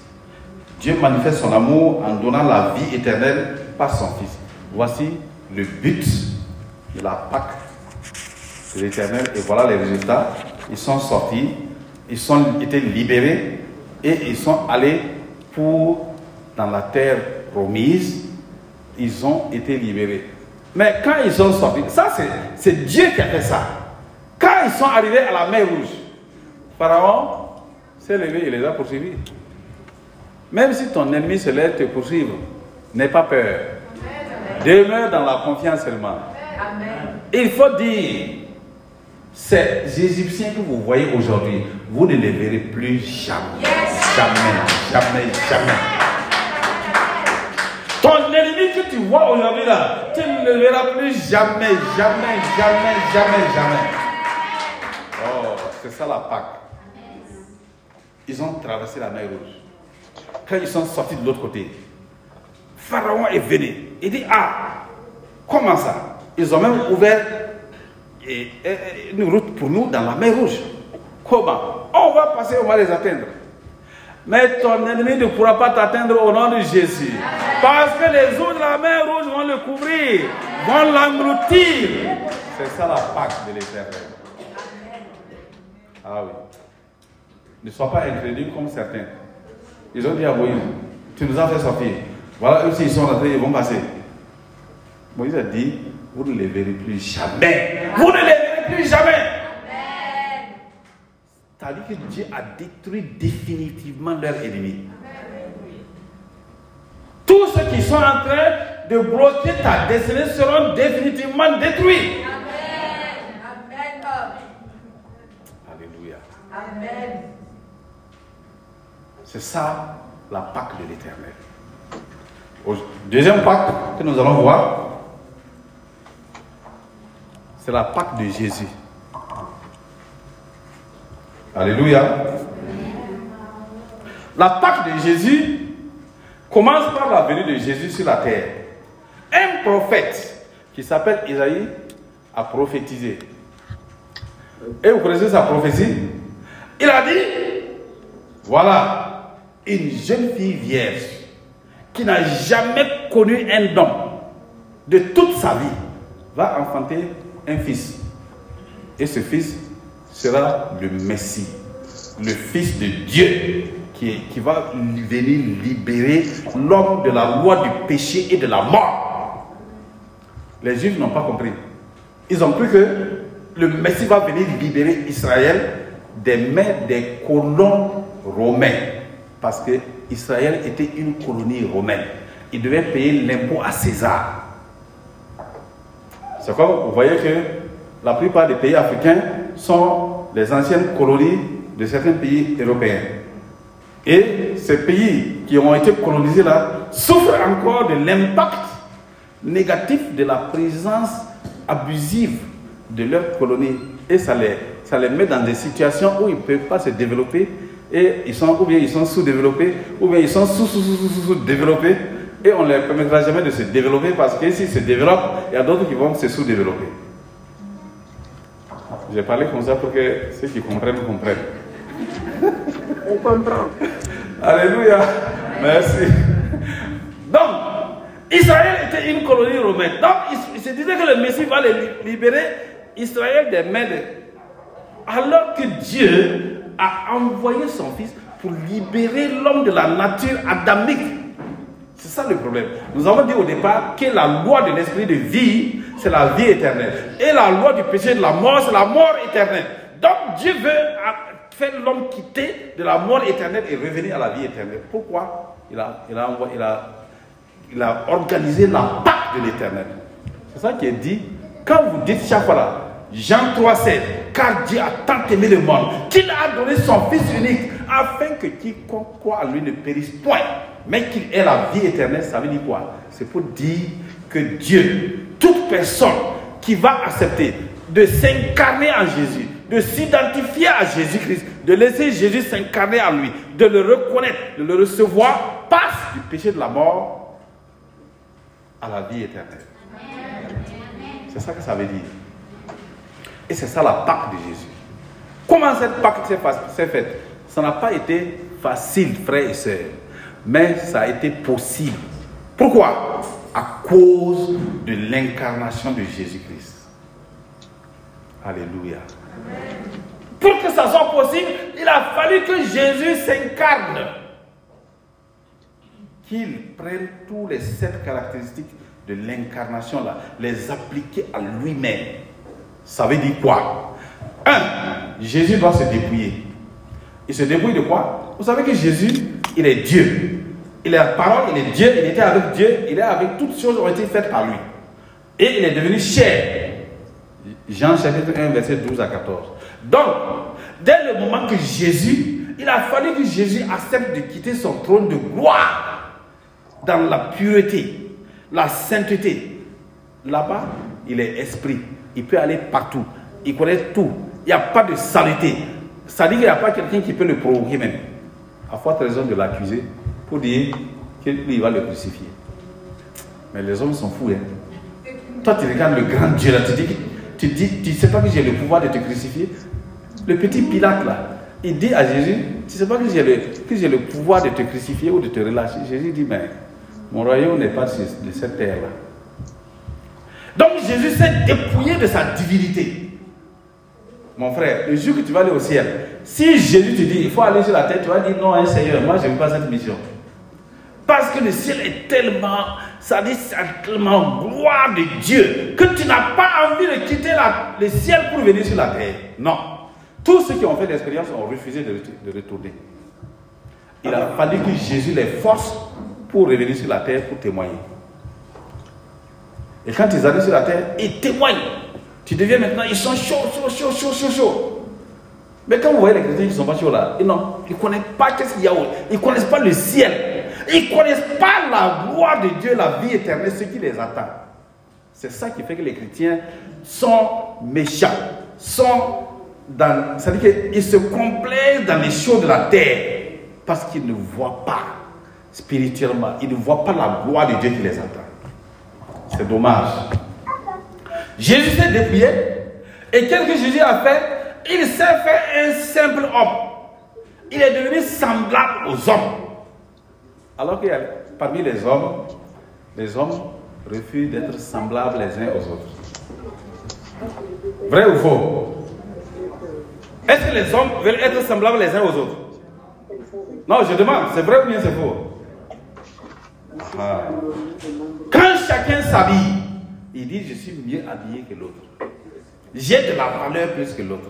Dieu manifeste son amour en donnant la vie éternelle par son Fils. Voici le but de la Pâque de l'éternel. Et voilà les résultats. Ils sont sortis, ils ont été libérés et ils sont allés pour dans la terre promise. Ils ont été libérés. Mais quand ils sont sortis, ça c'est- Dieu qui a fait ça. Quand ils sont arrivés à la mer rouge, Pharaon s'est levé et les a poursuivis. Même si ton ennemi se lève te poursuivre, n'aie pas peur. Demeure dans la confiance seulement. Il faut dire, ces Égyptiens que vous voyez aujourd'hui, vous ne les verrez plus jamais. Jamais, jamais, jamais. Ton ennemi que tu vois aujourd'hui là, tu ne le verras plus jamais, jamais, jamais, jamais, jamais. Oh, c'est ça la Pâque. Ils ont traversé la mer rouge. Quand ils sont sortis de l'autre côté, Pharaon est venu. Il dit, ah, comment ça? Ils ont même ouvert et- et- une route pour nous dans la mer rouge. Comment? On va passer, on va les atteindre. Mais ton ennemi ne pourra pas t'atteindre au nom de Jésus. Parce que les eaux de la mer rouge vont le couvrir, vont l'engloutir. C'est ça la Pâque de l'éternel. Ah oui. Ne sois pas incrédule comme certains. Ils ont dit à Moïse, tu nous as fait sortir. Voilà, eux aussi, ils sont rentrés, ils vont passer. Moïse a dit, vous ne les verrez plus jamais. Vous ne les verrez plus jamais. C'est-à-dire que Dieu a détruit définitivement leurs ennemis. Tous ceux qui sont en train de bloquer ta destinée seront définitivement détruits. Alléluia. Amen. C'est ça la Pâque de l'éternel. Deuxième Pâque que nous allons voir, c'est la Pâque de Jésus. Alléluia. La Pâque de Jésus commence par la venue de Jésus sur la terre. Un prophète qui s'appelle Isaïe a prophétisé. Et vous connaissez sa prophétie? Il a dit, voilà, une jeune fille vierge qui n'a jamais connu un homme de toute sa vie va enfanter un fils. Et ce fils sera le Messie, le Fils de Dieu qui, va venir libérer l'homme de la loi du péché et de la mort. Les Juifs n'ont pas compris. Ils ont cru que le Messie va venir libérer Israël des mains des colons romains. Parce que Israël était une colonie romaine. Il devait payer l'impôt à César. C'est comme vous voyez que la plupart des pays africains sont les anciennes colonies de certains pays européens. Et ces pays qui ont été colonisés là souffrent encore de l'impact négatif de la présence abusive de leur colonie. Et ça les, ça les met dans des situations où ils ne peuvent pas se développer. Et ils sont, ou bien ils sont sous-développés, ou bien ils sont sous-sous-sous-sous-développés. Et on ne leur permettra jamais de se développer parce que s'ils se développent, il y a d'autres qui vont se sous-développer. J'ai parlé comme ça pour que ceux qui comprennent comprennent. On comprend. Alléluia. Merci. Donc, Israël était une colonie romaine. Donc, il, se disait que le Messie va libérer Israël des mains de... Alors que Dieu a envoyé son fils pour libérer l'homme de la nature adamique. C'est ça le problème. Nous avons dit au départ que la loi de l'esprit de vie, c'est la vie éternelle. Et la loi du péché de la mort, c'est la mort éternelle. Donc Dieu veut faire l'homme quitter de la mort éternelle et revenir à la vie éternelle. Pourquoi? Il a, il a, il a, organisé la Pâque de l'éternel. C'est ça qui est dit. Quand vous dites chaque fois là, Jean 3, 16, car Dieu a tant aimé le monde qu'il a donné son Fils unique afin que quiconque croit en lui ne périsse point, mais qu'il ait la vie éternelle. Ça veut dire quoi? C'est pour dire que Dieu, toute personne qui va accepter de s'incarner en Jésus, de s'identifier à Jésus-Christ, de laisser Jésus s'incarner en lui, de le reconnaître, de le recevoir, passe du péché de la mort à la vie éternelle. C'est ça que ça veut dire. Et c'est ça la Pâque de Jésus. Comment cette Pâque s'est fa- s'est faite? Ça n'a pas été facile, frères et sœurs, mais ça a été possible. Pourquoi? À cause de l'incarnation de Jésus-Christ. Alléluia. Pour que ça soit possible, il a fallu que Jésus s'incarne. Qu'il prenne tous les sept caractéristiques de l'incarnation là, les appliquer à lui-même. Ça veut dire quoi? Un, Jésus doit se dépouiller. Il se dépouille de quoi? Vous savez que Jésus, il est Dieu. Il est la parole, il est Dieu, il était avec Dieu, il est avec toutes choses qui ont été faites par lui. Et il est devenu chair. Jean chapitre 1, verset 12 à 14. Donc, dès le moment que Jésus, il a fallu que Jésus accepte de quitter son trône de gloire dans la pureté, la sainteté. Là-bas, il est esprit. Il peut aller partout. Il connaît tout. Il n'y a pas de saleté. Ça dit qu'il n'y a pas quelqu'un qui peut le provoquer même. À forte raison de l'accuser pour dire qu'il va le crucifier. Mais les hommes sont fous. Hein. Toi, tu regardes le grand Dieu là, tu dis, tu dis, tu sais pas que j'ai le pouvoir de te crucifier. Le petit Pilate là, il dit à Jésus, tu sais pas que j'ai le, que j'ai le pouvoir de te crucifier ou de te relâcher. Jésus dit, mais mon royaume n'est pas de cette terre là. Donc Jésus s'est dépouillé de sa divinité. mon frère, le jour que tu vas aller au ciel, si Jésus te dit il faut aller sur la terre, tu vas dire non, hein, Seigneur, moi je ne veux pas cette mission. Parce que le ciel est tellement, ça dit, c'est tellement gloire de Dieu que tu n'as pas envie de quitter la- le ciel pour venir sur la terre. Non. Tous ceux qui ont fait l'expérience ont refusé de, retourner. Il a fallu que Jésus les force pour revenir sur la terre pour témoigner. Et quand ils arrivent sur la terre, ils témoignent. Tu deviens maintenant, ils sont chauds, chauds, chauds, chauds, chauds. Mais quand vous voyez les chrétiens qui sont pas chauds là, ils ne connaissent pas qu'est-ce qu'il y a. Ils ne connaissent pas le ciel. Ils ne connaissent pas la gloire de Dieu, la vie éternelle, ce qui les attend. C'est ça qui fait que les chrétiens sont méchants, sont dans. C'est-à-dire qu'ils se complaisent dans les choses de la terre parce qu'ils ne voient pas spirituellement, ils ne voient pas la gloire de Dieu qui les attend. C'est dommage. Jésus s'est dépouillé et qu'est-ce que Jésus a fait? Il s'est fait un simple homme. Il est devenu semblable aux hommes. Alors qu'il y a parmi les hommes, les hommes refusent d'être semblables les uns aux autres. Vrai ou faux? Est-ce que les hommes veulent être semblables les uns aux autres? Non, je demande, c'est vrai ou bien c'est faux? Ah. Quand chacun s'habille, il dit je suis mieux habillé que l'autre. J'ai de la valeur plus que l'autre.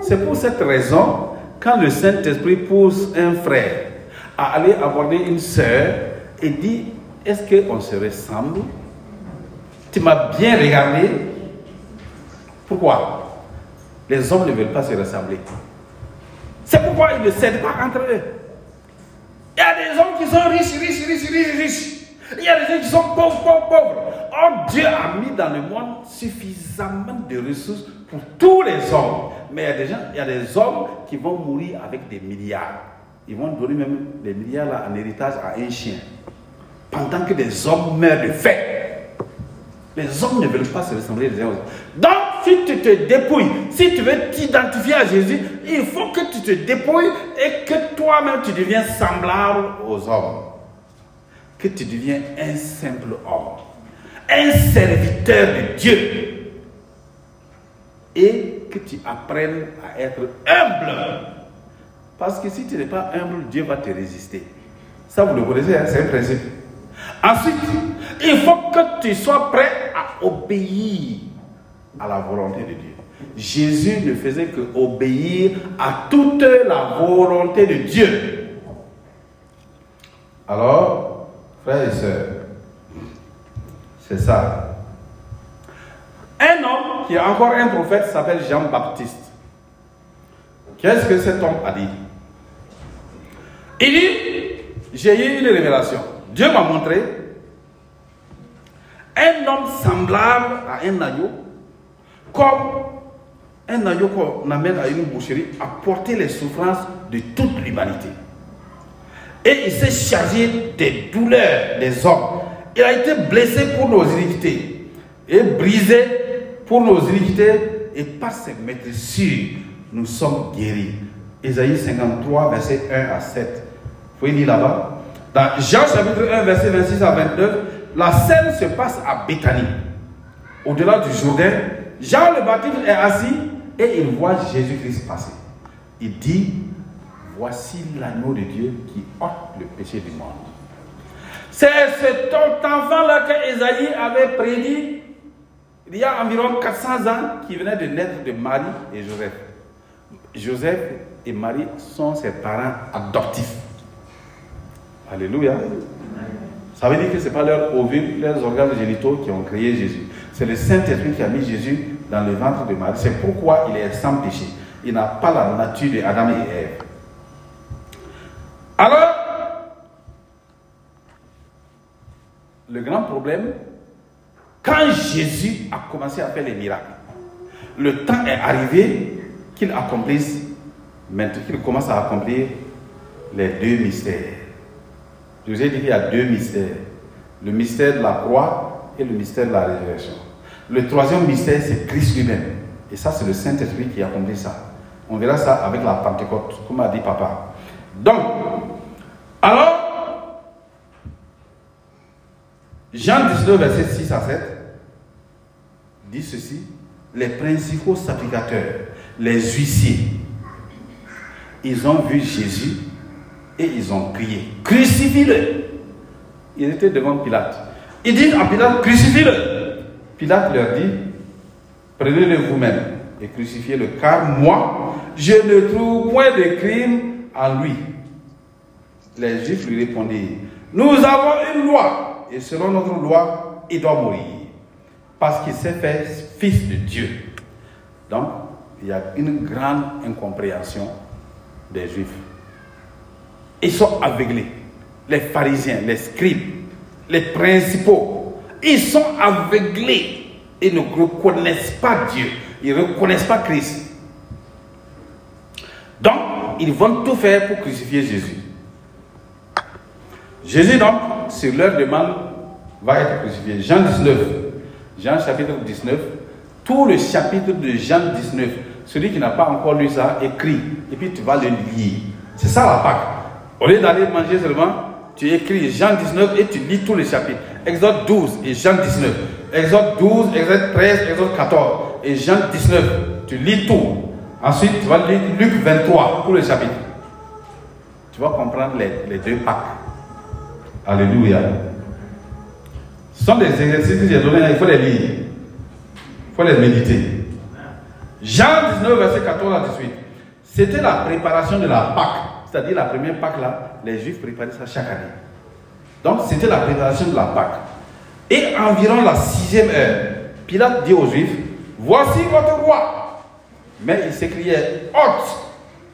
C'est pour cette raison, quand le Saint-Esprit pousse un frère à aller aborder une sœur et dit Est-ce qu'on se ressemble? Tu m'as bien regardé. Pourquoi? Les hommes ne veulent pas se ressembler. C'est pourquoi ils ne cèdent pas entre eux. Il y a des hommes qui sont riches, riches, riches, riches, riches. Il y a des gens qui sont pauvres, pauvres, pauvres. Or, Dieu a mis dans le monde suffisamment de ressources pour tous les hommes. Mais il y a des gens, il y a des hommes qui vont mourir avec des milliards. Ils vont donner même des milliards en héritage à un chien. Pendant que des hommes meurent de faim. Les hommes ne veulent pas se ressembler les uns aux autres. Donc, si tu te dépouilles, si tu veux t'identifier à Jésus, il faut que tu te dépouilles et que toi-même tu deviens semblable aux hommes. Que tu deviens un simple homme, un serviteur de Dieu. Et que tu apprennes à être humble. Parce que si tu n'es pas humble, Dieu va te résister. Ça, vous le connaissez, hein, c'est un principe. Ensuite, il faut que tu sois prêt à obéir à la volonté de Dieu. Jésus ne faisait que obéir à toute la volonté de Dieu. Alors, frères et sœurs, c'est ça. Un homme qui est encore un prophète s'appelle Jean-Baptiste. Qu'est-ce que cet homme a dit? Il dit, j'ai eu une révélation. Dieu m'a montré un homme semblable à un agneau, comme un agneau qu'on amène à une boucherie à porter les souffrances de toute l'humanité. Et il s'est chargé des douleurs des hommes. Il a été blessé pour nos iniquités et brisé pour nos iniquités. Et par ses maîtresses, nous sommes guéris. Ésaïe 53, verset 1 à 7. Vous pouvez lire là-bas. Dans Jean chapitre 1, verset 26 à 29, la scène se passe à Béthanie, au-delà du Jourdain. Jean le Baptiste est assis et il voit Jésus-Christ passer. Il dit, voici l'agneau de Dieu qui ôte le péché du monde. C'est cet enfant-là que Esaïe avait prédit il y a environ 400 ans qui venait de naître de Marie et Joseph. Joseph et Marie sont ses parents adoptifs. Alléluia. Ça veut dire que ce n'est pas leurs ovules, leurs organes génitaux qui ont créé Jésus. C'est le Saint-Esprit qui a mis Jésus dans le ventre de Marie. C'est pourquoi il est sans péché. Il n'a pas la nature de Adam et Ève. Alors, le grand problème, quand Jésus a commencé à faire les miracles, le temps est arrivé qu'il accomplisse, maintenant qu'il commence à accomplir les deux mystères. Je vous ai dit qu'il y a deux mystères. Le mystère de la croix et le mystère de la résurrection. Le troisième mystère, c'est Christ lui-même. Et ça, c'est le Saint-Esprit qui accomplit ça. On verra ça avec la Pentecôte, comme a dit papa. Donc, alors, Jean 19, verset 6 à 7, dit ceci, les principaux sacrificateurs les huissiers, ils ont vu Jésus et ils ont crié, crucifie-le. Ils étaient devant Pilate. Ils disent à Pilate, crucifie-le. Pilate leur dit, prenez-le vous-même et crucifiez-le, car moi, je ne trouve point de crime en lui. Les Juifs lui répondirent, nous avons une loi, et selon notre loi, il doit mourir, parce qu'il s'est fait fils de Dieu. Donc, il y a une grande incompréhension des Juifs. Ils sont aveuglés. Les pharisiens, les scribes, les principaux, ils sont aveuglés et ne reconnaissent pas Dieu. Ils ne reconnaissent pas Christ. Donc, ils vont tout faire pour crucifier Jésus. Jésus, donc, sur leur demande, va être crucifié. Jean 19, Jean chapitre 19, tout le chapitre de Jean 19, celui qui n'a pas encore lu ça, écrit, et puis tu vas le lire. C'est ça la Pâque. Au lieu d'aller manger seulement, tu écris Jean 19 et tu lis tous les chapitres. Exode 12 et Jean 19. Exode 12, Exode 13, Exode 14 et Jean 19. Tu lis tout. Ensuite, tu vas lire Luc 23, tous les chapitres. Tu vas comprendre les, les deux Pâques. Alléluia. Ce sont des exercices que j'ai donnés, il faut les lire. Il faut les méditer. Jean 19, verset 14 à 18. C'était la préparation de la Pâque. C'est-à-dire la première Pâque là, les Juifs préparaient ça chaque année. Donc c'était la préparation de la Pâque. Et environ la sixième heure, Pilate dit aux Juifs, voici votre roi. Mais il s'écriait, hôte,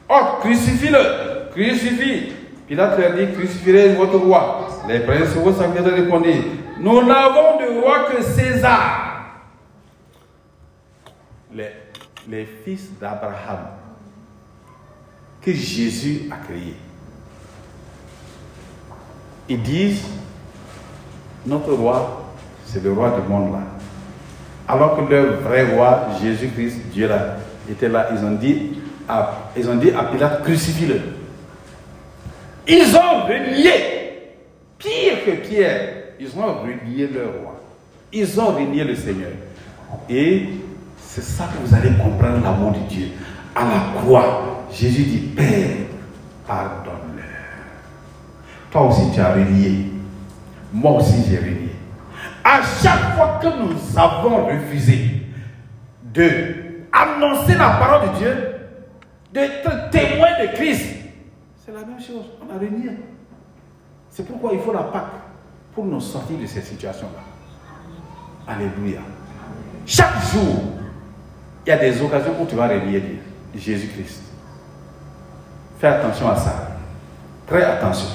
hôte, crucifie-le, crucifie. Pilate leur dit, crucifierez votre roi. Les principaux sacrificateurs répondirent, nous n'avons de roi que César. Les, les fils d'Abraham que Jésus a créés. Ils disent, notre roi, c'est le roi du monde là. Alors que leur vrai roi, Jésus-Christ, Dieu là, était là, ils ont dit à, ils ont dit à Pilate, crucifie-le. Ils ont renié, pire que Pierre, ils ont renié leur roi. Ils ont renié le Seigneur. Et c'est ça que vous allez comprendre l'amour de Dieu. À la croix, Jésus dit, Père, pardonne-leur. Toi aussi, tu as renié. Moi aussi, j'ai renié. À chaque fois que nous avons refusé de annoncer la parole de Dieu, d'être témoin de Christ, c'est la même chose. On a renié. C'est pourquoi il faut la Pâque pour nous sortir de cette situation-là. Alléluia. Chaque jour, il y a des occasions où tu vas renier Jésus-Christ. Fais attention à ça. Très attention.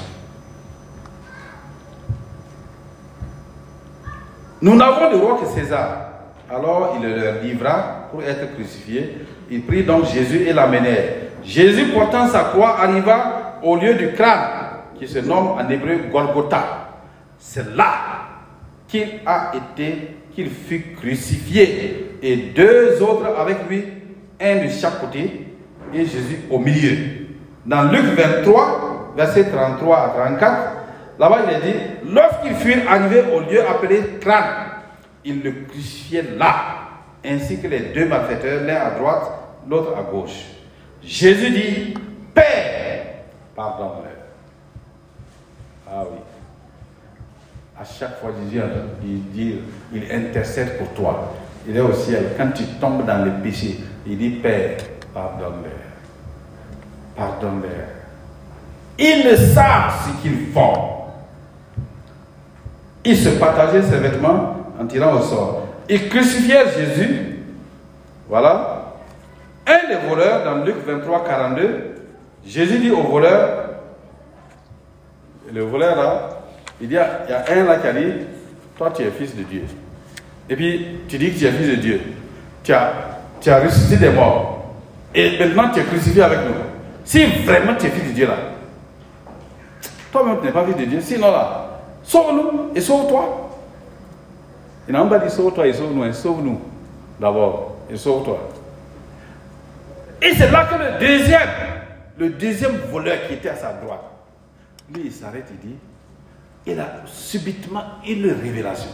Nous n'avons de roi que César. Alors il leur livra pour être crucifié. Il prit donc Jésus et l'amenèrent. Jésus portant sa croix arriva au lieu du crâne qui se nomme en hébreu Golgotha. C'est là qu'il a été, qu'il fut crucifié et deux autres avec lui, un de chaque côté et Jésus au milieu. Dans Luc 23, verset 33 à 34, là-bas il est dit, lorsqu'ils furent arrivés au lieu appelé crâne, ils le crucifiaient là, ainsi que les deux malfaiteurs, l'un à droite, l'autre à gauche. Jésus dit, Père, pardonne-leur. Ah oui. À chaque fois, Jésus, dit, il intercède pour toi. Il est au ciel. Quand tu tombes dans le péché, il dit, Père, pardonne-leur. Pardonne-leur. Ils ne savent ce qu'ils font. Ils se partageaient ses vêtements en tirant au sort. Ils crucifièrent Jésus. Voilà. Un des voleurs, dans Luc 23, 42, Jésus dit au voleur, le voleur là, il dit, il y a un là qui a dit, toi tu es fils de Dieu. Et puis tu dis que tu es fils de Dieu. Tu as, tu as ressuscité des morts. Et maintenant tu es crucifié avec nous. Si vraiment tu es fils de Dieu là, toi-même tu n'es pas fils de Dieu, sinon là, sauve-nous et sauve-toi. Il n'a pas dit sauve-toi et sauve-nous, sauve-nous d'abord et sauve-toi. Et c'est là que le deuxième, le deuxième voleur qui était à sa droite, lui il s'arrête, il dit, il a subitement une révélation.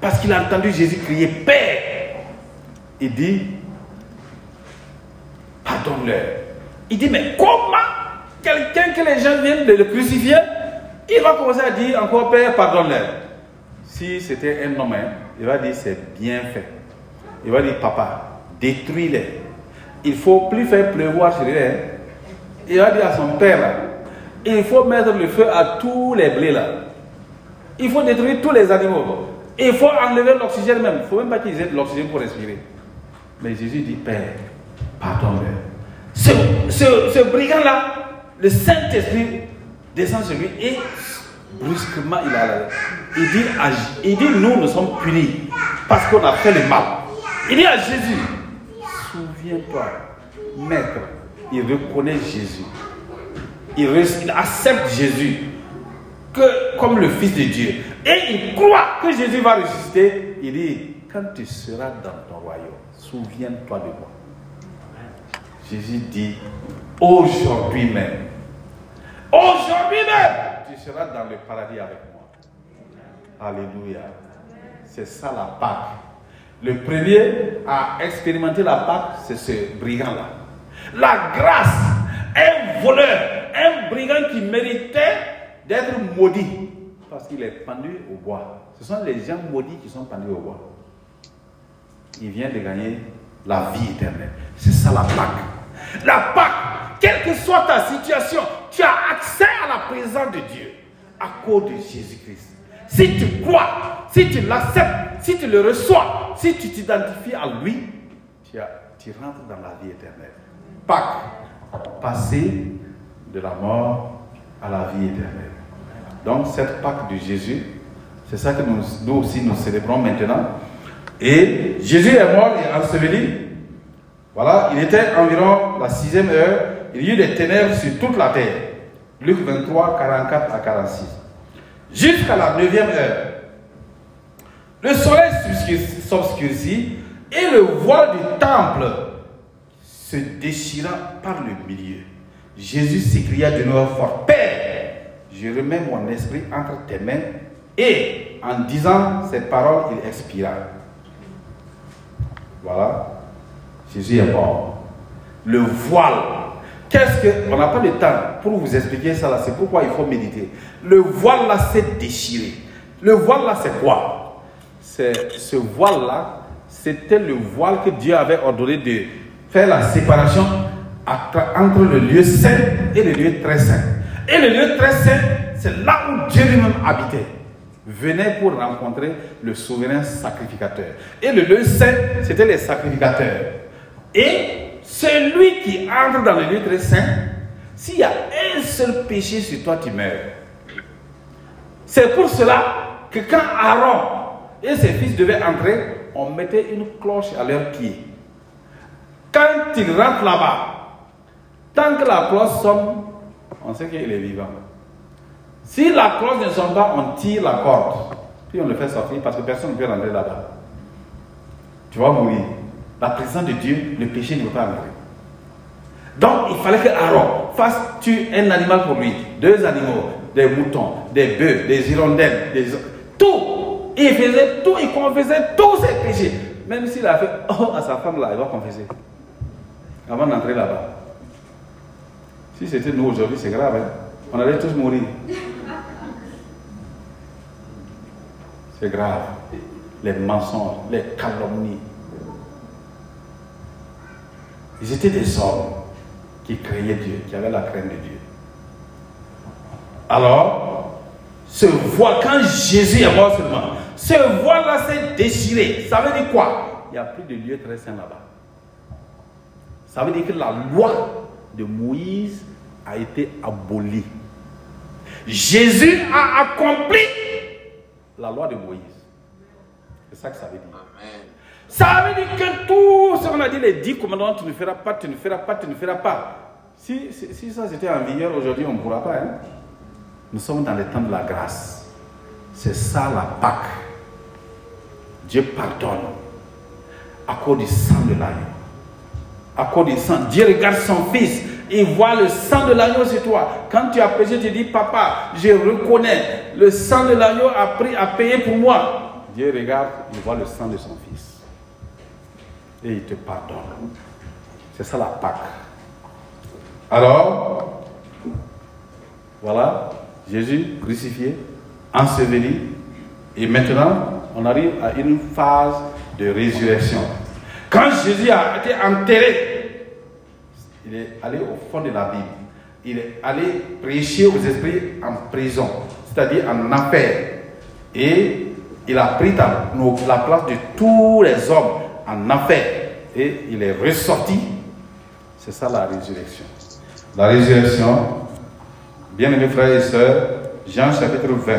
Parce qu'il a entendu Jésus crier Père. Il dit, pardonne-leur. Il dit, mais comment quelqu'un que les gens viennent de le crucifier, il va commencer à dire encore, Père, pardonne-leur. Si c'était un homme, hein, il va dire, c'est bien fait. Il va dire, papa, détruis-les. Il faut plus faire pleuvoir sur eux. hein. Il va dire à son père, il faut mettre le feu à tous les blés là. Il faut détruire tous les animaux. Il faut enlever l'oxygène même. Il ne faut même pas qu'ils aient de l'oxygène pour respirer. Mais Jésus dit, Père, pardonne-leur. Ce, ce, ce brigand-là, le Saint-Esprit descend sur lui et brusquement il a à- il dit nous nous sommes punis parce qu'on a fait le mal. Il dit à Jésus, souviens-toi, maître, il reconnaît Jésus. Il, accepte Jésus que, comme le Fils de Dieu. Et il croit que Jésus va ressusciter. Il dit, quand tu seras dans ton royaume, souviens-toi de moi. Jésus dit, aujourd'hui même, aujourd'hui même, seras dans le paradis avec moi. Alléluia. C'est ça la Pâque. Le premier à expérimenter la Pâque, c'est ce brigand-là. La grâce, un voleur, un brigand qui méritait d'être maudit parce qu'il est pendu au bois. Ce sont les gens maudits qui sont pendus au bois. Il vient de gagner la vie éternelle. C'est ça la Pâque. La Pâque, quelle que soit ta situation, tu as accès à la présence de Dieu à cause de Jésus-Christ. Si tu crois, si tu l'acceptes, si tu le reçois, si tu t'identifies à lui, tu, rentres dans la vie éternelle. Pâque, passer de la mort à la vie éternelle. Donc cette Pâque de Jésus, c'est ça que nous, nous aussi nous célébrons maintenant. Et Jésus est mort et enseveli. Voilà, il était environ la sixième heure. Il y eut des ténèbres sur toute la terre. Luc 23, 44 à 46. Jusqu'à la neuvième heure. Le soleil s'obscurcit- et le voile du temple se déchira par le milieu. Jésus s'écria de nouveau fort, Père, je remets mon esprit entre tes mains. Et en disant ces paroles, il expira. Voilà. Jésus est mort. Le voile. Qu'est-ce que. On n'a pas le temps pour vous expliquer ça là. C'est pourquoi il faut méditer. Le voile là, c'est déchiré. Le voile là, c'est quoi? C'est ce voile là, c'était le voile que Dieu avait ordonné de faire la séparation entre le lieu saint et le lieu très saint. Et le lieu très saint, c'est là où Dieu lui-même habitait venait pour rencontrer le souverain sacrificateur. Et le lieu saint, c'était les sacrificateurs. Et celui qui entre dans le lieu très saint, s'il y a un seul péché sur toi, tu meurs. C'est pour cela que quand Aaron et ses fils devaient entrer, on mettait une cloche à leurs pieds. Quand ils rentrent là-bas, tant que la cloche sonne, on sait qu'il est vivant. Si la cloche ne sonne pas, on tire la corde. Puis on le fait sortir parce que personne ne peut rentrer là-bas. Tu vas mourir. La présence de Dieu, le péché ne peut pas entrer. Donc il fallait que Aaron fasse tuer un animal pour lui, deux animaux, des moutons, des bœufs, des hirondelles, des... tout. Il faisait tout, il confessait tous ses péchés. Même s'il a fait <laughs> oh à sa femme là, il va confesser. Avant d'entrer là-bas. Si c'était nous aujourd'hui, c'est grave. hein. On allait tous mourir. C'est grave. Les mensonges, les calomnies. Ils étaient des hommes qui craignaient Dieu, qui avaient la crainte de Dieu. Alors, ce voile, quand Jésus est mort seulement, ce voile-là s'est déchiré. Ça veut dire quoi? Il n'y a plus de lieu très saint là-bas. Ça veut dire que la loi de Moïse a été abolie. Jésus a accompli la loi de Moïse. C'est ça que ça veut dire. Ça veut dire que tout ce qu'on a dit, les dix commandements, tu ne feras pas, tu ne feras pas, tu ne feras pas. Si, si, ça c'était en vigueur aujourd'hui, on ne pourra pas. hein. Nous sommes dans le temps de la grâce. C'est ça la Pâque. Dieu pardonne à cause du sang de l'agneau. À cause du sang. Dieu regarde son fils. Il voit le sang de l'agneau sur toi. Quand tu as péché, tu dis, papa, je reconnais. Le sang de l'agneau a pris, a payé pour moi. Dieu regarde, il voit le sang de son fils. Et il te pardonne. C'est ça la Pâque. Alors, voilà, Jésus crucifié, enseveli, et maintenant, on arrive à une phase de résurrection. Quand Jésus a été enterré, il est allé au fond de la Bible. Il est allé prêcher aux esprits en prison, c'est-à-dire en enfer. Et il a pris la place de tous les hommes en enfer. Et il est ressorti. C'est ça la résurrection. La résurrection, bien aimés frères et sœurs, Jean chapitre 20,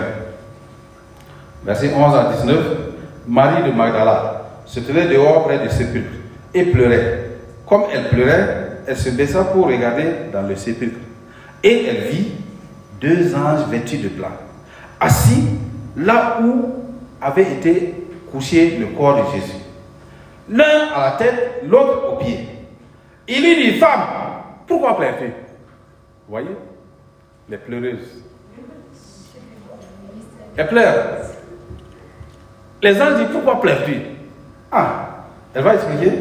verset 11 à 19, Marie de Magdala se tenait dehors près du sépulcre et pleurait. Comme elle pleurait, elle se baissa pour regarder dans le sépulcre. Et elle vit deux anges vêtus de blanc, assis là où avait été couché le corps de Jésus. L'un à la tête, l'autre au pied. Il lui dit, femme, pourquoi pleures-tu Vous voyez? Les pleureuses. Elle pleure. Les anges disent, pourquoi pleures-tu Ah, elle va expliquer.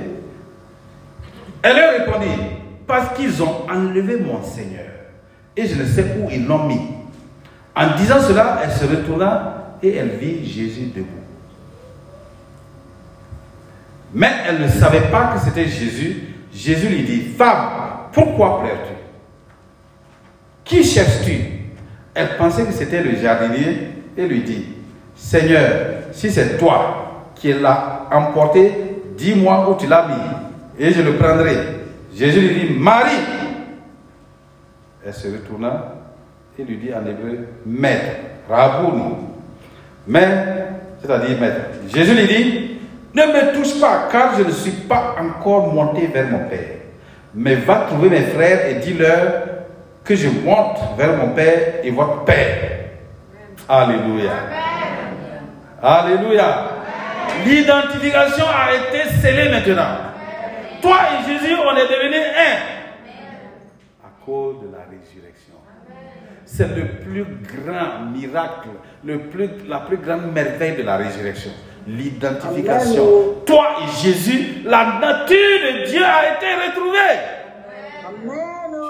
Elle leur répondit, parce qu'ils ont enlevé mon Seigneur. Et je ne sais où ils l'ont mis. En disant cela, elle se retourna et elle vit Jésus debout. Mais elle ne savait pas que c'était Jésus. Jésus lui dit, femme, pourquoi pleures-tu? Qui cherches-tu? Elle pensait que c'était le jardinier et lui dit, Seigneur, si c'est toi qui l'as emporté, dis-moi où tu l'as mis et je le prendrai. Jésus lui dit, Marie. Elle se retourna et lui dit en hébreu, Maître, Rabouni. Mais, c'est-à-dire Maître. Jésus lui dit, ne me touche pas, car je ne suis pas encore monté vers mon Père. Mais va trouver mes frères et dis-leur que je monte vers mon Père et votre Père. Alléluia. Alléluia. L'identification a été scellée maintenant. Toi et Jésus, on est devenus un. À cause de la résurrection. C'est le plus grand miracle, le plus, la plus grande merveille de la résurrection l'identification. Toi et Jésus, la nature de Dieu a été retrouvée.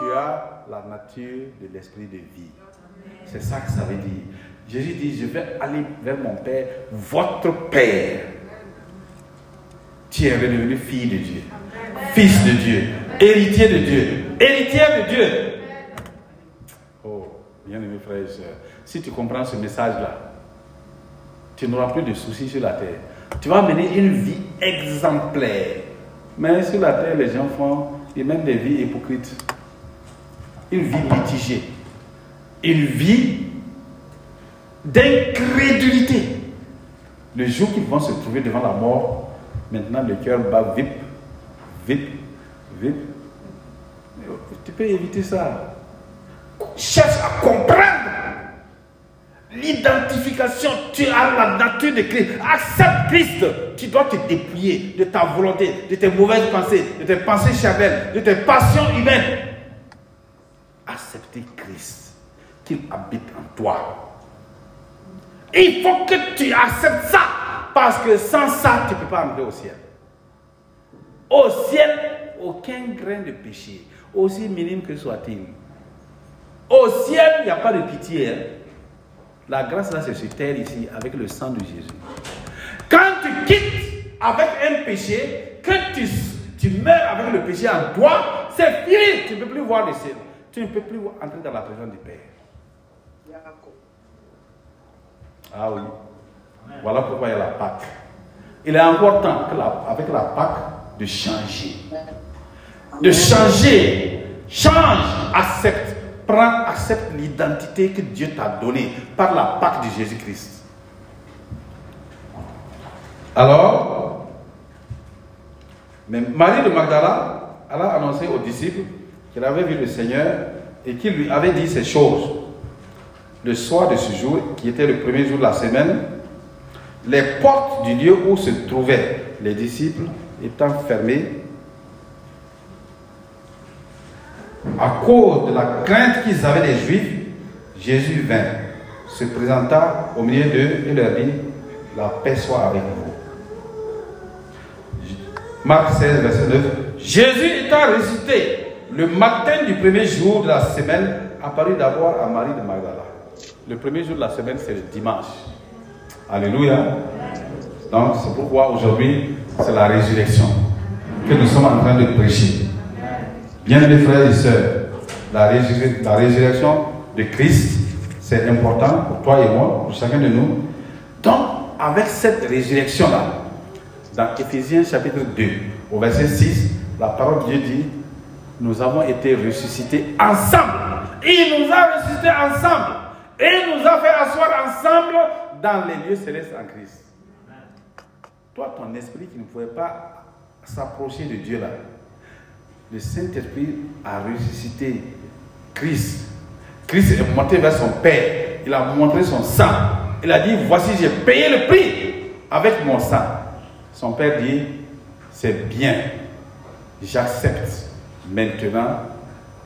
Tu as la nature de l'esprit de vie. C'est ça que ça veut dire. Jésus dit, je vais aller vers mon Père, votre Père. Tu es redevenu fille de Dieu, fils de Dieu, héritier de Dieu, héritière de Dieu. Oh, bien aimé frère et soeur, si tu comprends ce message-là, tu n'auras plus de soucis sur la terre. Tu vas mener une vie exemplaire. Mais sur la terre, les gens font, ils mènent des vies hypocrites. Une vie litigée. Une vie d'incrédulité. Le jour qu'ils vont se trouver devant la mort, maintenant le cœur bat vite, vite, vite. Tu peux éviter ça. Cherche à comprendre L'identification, tu as la nature de Christ. Accepte Christ. Tu dois te dépouiller de ta volonté, de tes mauvaises pensées, de tes pensées charnelles, de tes passions humaines. Accepter Christ, qu'il habite en toi. il faut que tu acceptes ça, parce que sans ça, tu ne peux pas entrer au ciel. Au ciel, aucun grain de péché, aussi minime que soit-il. Au ciel, il n'y a pas de pitié. Hein. La grâce là, c'est sur terre ici, avec le sang de Jésus. Quand tu quittes avec un péché, que tu, tu meurs avec le péché en toi, c'est fini. Tu ne peux plus voir le ciel. Tu ne peux plus entrer dans la présence du Père. Ah oui. Voilà pourquoi il y a la Pâque. Il est encore temps, avec la Pâque, de changer. De changer. Change, accepte prends, accepte l'identité que Dieu t'a donnée par la Pâque de Jésus-Christ. Alors, Marie de Magdala, a annoncé aux disciples qu'elle avait vu le Seigneur et qu'il lui avait dit ces choses. Le soir de ce jour, qui était le premier jour de la semaine, les portes du lieu où se trouvaient les disciples étant fermées, à cause de la crainte qu'ils avaient des Juifs, Jésus vint, se présenta au milieu d'eux et leur dit, la paix soit avec vous. Marc 16, verset 9. Jésus étant ressuscité le matin du premier jour de la semaine, apparut d'abord à Marie de Magdala. Le premier jour de la semaine, c'est le dimanche. Alléluia. Donc, c'est pourquoi aujourd'hui, c'est la résurrection que nous sommes en train de prêcher. Bien mes frères et sœurs, la, la résurrection de Christ, c'est important pour toi et moi, pour chacun de nous. Donc, avec cette résurrection-là, dans Éphésiens chapitre 2, au verset 6, la parole de Dieu dit, nous avons été ressuscités ensemble. Il nous a ressuscités ensemble. Et nous a fait asseoir ensemble dans les lieux célestes en Christ. Toi, ton esprit qui ne pouvait pas s'approcher de Dieu là, le Saint-Esprit a ressuscité Christ. Christ est monté vers son Père. Il a montré son sang. Il a dit, voici, j'ai payé le prix avec mon sang. Son Père dit, c'est bien. J'accepte maintenant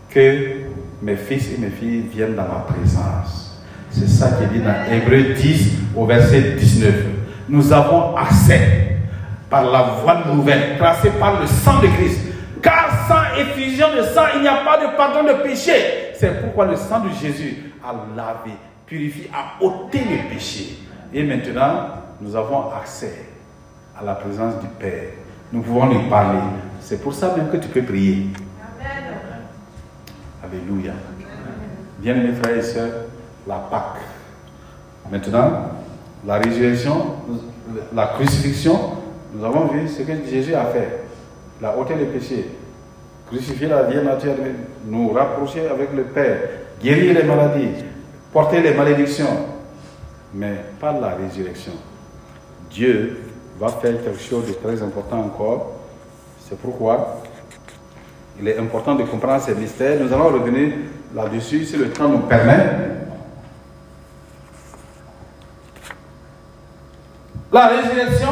que mes fils et mes filles viennent dans ma présence. C'est ça qui est dit dans Hébreu 10 au verset 19. Nous avons accès par la voie nouvelle, tracée par le sang de Christ. Car sans effusion de sang, il n'y a pas de pardon de péché. C'est pourquoi le sang de Jésus a lavé, purifié, a ôté les péchés. Et maintenant, nous avons accès à la présence du Père. Nous pouvons lui parler. C'est pour ça même que tu peux prier. Alléluia. Bien mes frères et sœurs, la Pâque. Maintenant, la résurrection, la crucifixion, nous avons vu ce que Jésus a fait. Il a ôté les péchés, crucifié la vieille nature, nous rapprocher avec le Père, guérir les maladies, porter les malédictions, mais pas la résurrection. Dieu va faire quelque chose de très important encore. C'est pourquoi il est important de comprendre ces mystères. Nous allons revenir là-dessus si le temps nous permet. La résurrection,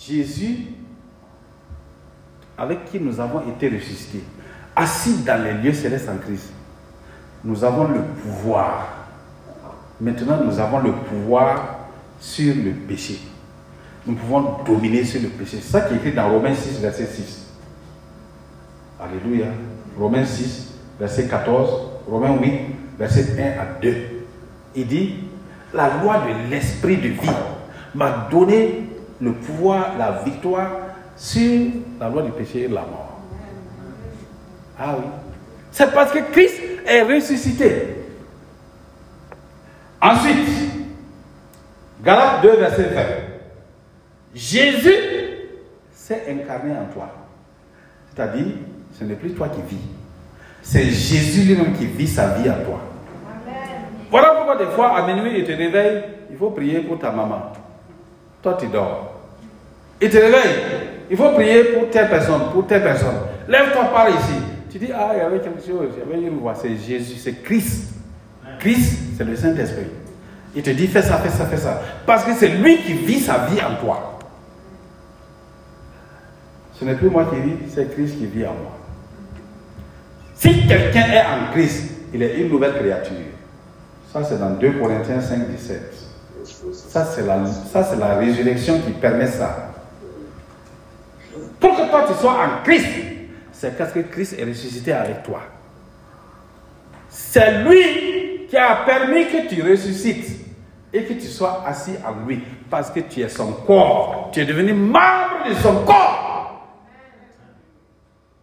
Jésus, avec qui nous avons été ressuscités, assis dans les lieux célestes en Christ, nous avons le pouvoir. Maintenant, nous avons le pouvoir sur le péché. Nous pouvons dominer sur le péché. C'est ça qui est écrit dans Romains 6, verset 6. Alléluia. Romains 6, verset 14. Romains 8, verset 1 à 2. Il dit, la loi de l'esprit de vie m'a donné le pouvoir, la victoire sur la loi du péché et de la mort. Ah oui. C'est parce que Christ est ressuscité. Ensuite, Galates 2, verset 20. Jésus s'est incarné en toi. C'est-à-dire, ce n'est plus toi qui vis. C'est Jésus lui-même qui vit sa vie en toi. Voilà pourquoi des fois, à minuit, il te réveille, il faut prier pour ta maman. Toi, tu dors. Il te réveille, il faut prier pour telle personne, pour telle personne. Lève-toi par ici. Tu dis, ah, il y avait quelque chose, il y avait une voix, c'est Jésus, c'est Christ. Christ, c'est le Saint-Esprit. Il te dit, fais ça, fais ça, fais ça. Parce que c'est lui qui vit sa vie en toi. Ce n'est plus moi qui vis, c'est Christ qui vit en moi. Si quelqu'un est en Christ, il est une nouvelle créature. Ça, c'est dans 2 Corinthiens 5, 17. Ça, c'est la, ça, c'est la résurrection qui permet ça. Pour que toi, tu sois en Christ, c'est parce que Christ est ressuscité avec toi. C'est lui qui a permis que tu ressuscites et que tu sois assis en lui parce que tu es son corps. Tu es devenu membre de son corps.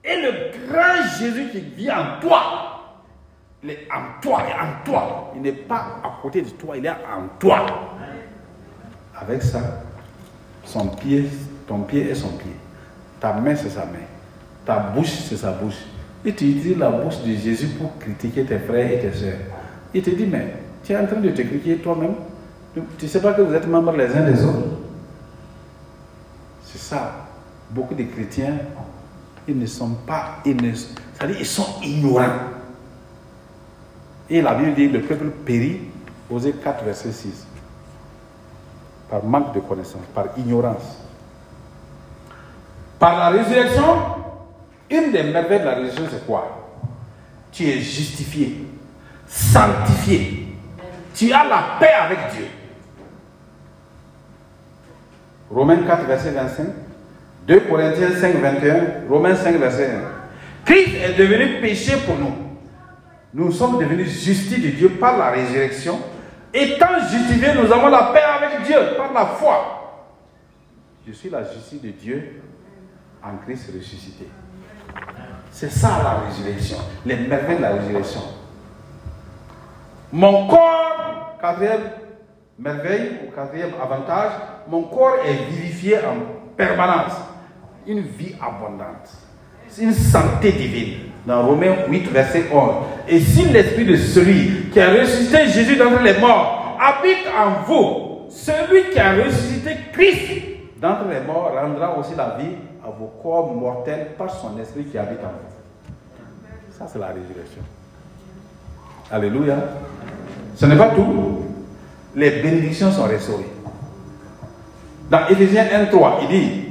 Et le grand Jésus qui vit en toi, il est en toi et en toi. Il n'est pas à côté de toi, il est en toi. Avec ça, son pied, ton pied est son pied. Ta main, c'est sa main. Ta bouche, c'est sa bouche. Et tu utilises la bouche de Jésus pour critiquer tes frères et tes soeurs. Il te dit, mais tu es en train de te critiquer toi-même. Tu ne sais pas que vous êtes membres les uns des autres. C'est ça. Beaucoup de chrétiens, ils ne sont pas, ils c'est-à-dire ils sont ignorants. Et la Bible dit, le peuple périt, Osée 4, verset 6. Par manque de connaissance, par ignorance. Par la résurrection, une des merveilles de la résurrection, c'est quoi? Tu es justifié, sanctifié. Tu as la paix avec Dieu. Romains 4, verset 25. 2 Corinthiens 5, 21, Romains 5, verset 1. Christ est devenu péché pour nous. Nous sommes devenus justice de Dieu par la résurrection. Étant justifiés, nous avons la paix avec Dieu par la foi. Je suis la justice de Dieu en Christ ressuscité. C'est ça la résurrection, les merveilles de la résurrection. Mon corps, quatrième merveille ou quatrième avantage, mon corps est vivifié en permanence. Une vie abondante. C'est une santé divine. Dans Romains 8, verset 11. Et si l'esprit de celui qui a ressuscité Jésus d'entre les morts habite en vous, celui qui a ressuscité Christ d'entre les morts rendra aussi la vie vos corps mortels par son esprit qui habite en vous. Ça, c'est la résurrection. Alléluia. Ce n'est pas tout. Les bénédictions sont restaurées. Dans Éphésiens 1, 3, il dit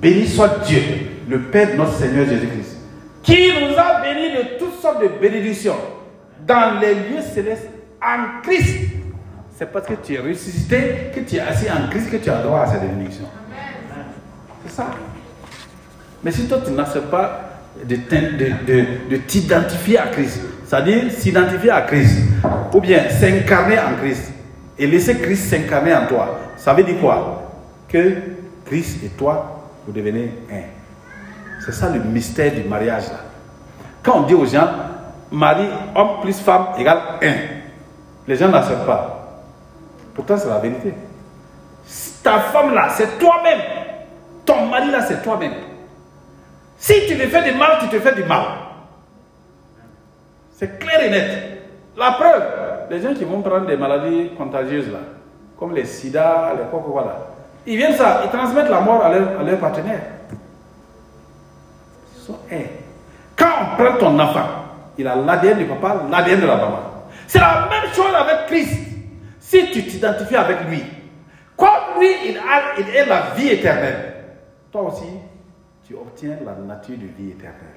Béni soit Dieu, le Père de notre Seigneur Jésus-Christ, qui nous a bénis de toutes sortes de bénédictions dans les lieux célestes en Christ. C'est parce que tu es ressuscité, que tu es assis en Christ, que tu as droit à cette bénédiction. Ça. Mais si toi tu n'acceptes pas de, de t'identifier à Christ, c'est-à-dire s'identifier à Christ, ou bien s'incarner en Christ, et laisser Christ s'incarner en toi, ça veut dire quoi? Que Christ et toi vous devenez un. C'est ça le mystère du mariage là. Quand on dit aux gens, mari, homme plus femme égale un, les gens n'acceptent pas. Pourtant, c'est la vérité. Ta femme là, c'est toi-même. Ton mari là, c'est toi-même. Si tu lui fais du mal, tu te fais du mal. C'est clair et net. La preuve, les gens qui vont prendre des maladies contagieuses là, comme les sida, les quoi, quoi, là, ils viennent ça, ils transmettent la mort à leur, partenaire. Ils sont Quand on prend ton enfant, il a l'ADN du papa, l'ADN de la maman. C'est la même chose avec Christ. Si tu t'identifies avec lui, comme lui, il, a, il est la vie éternelle, toi aussi, tu obtiens la nature de vie éternelle.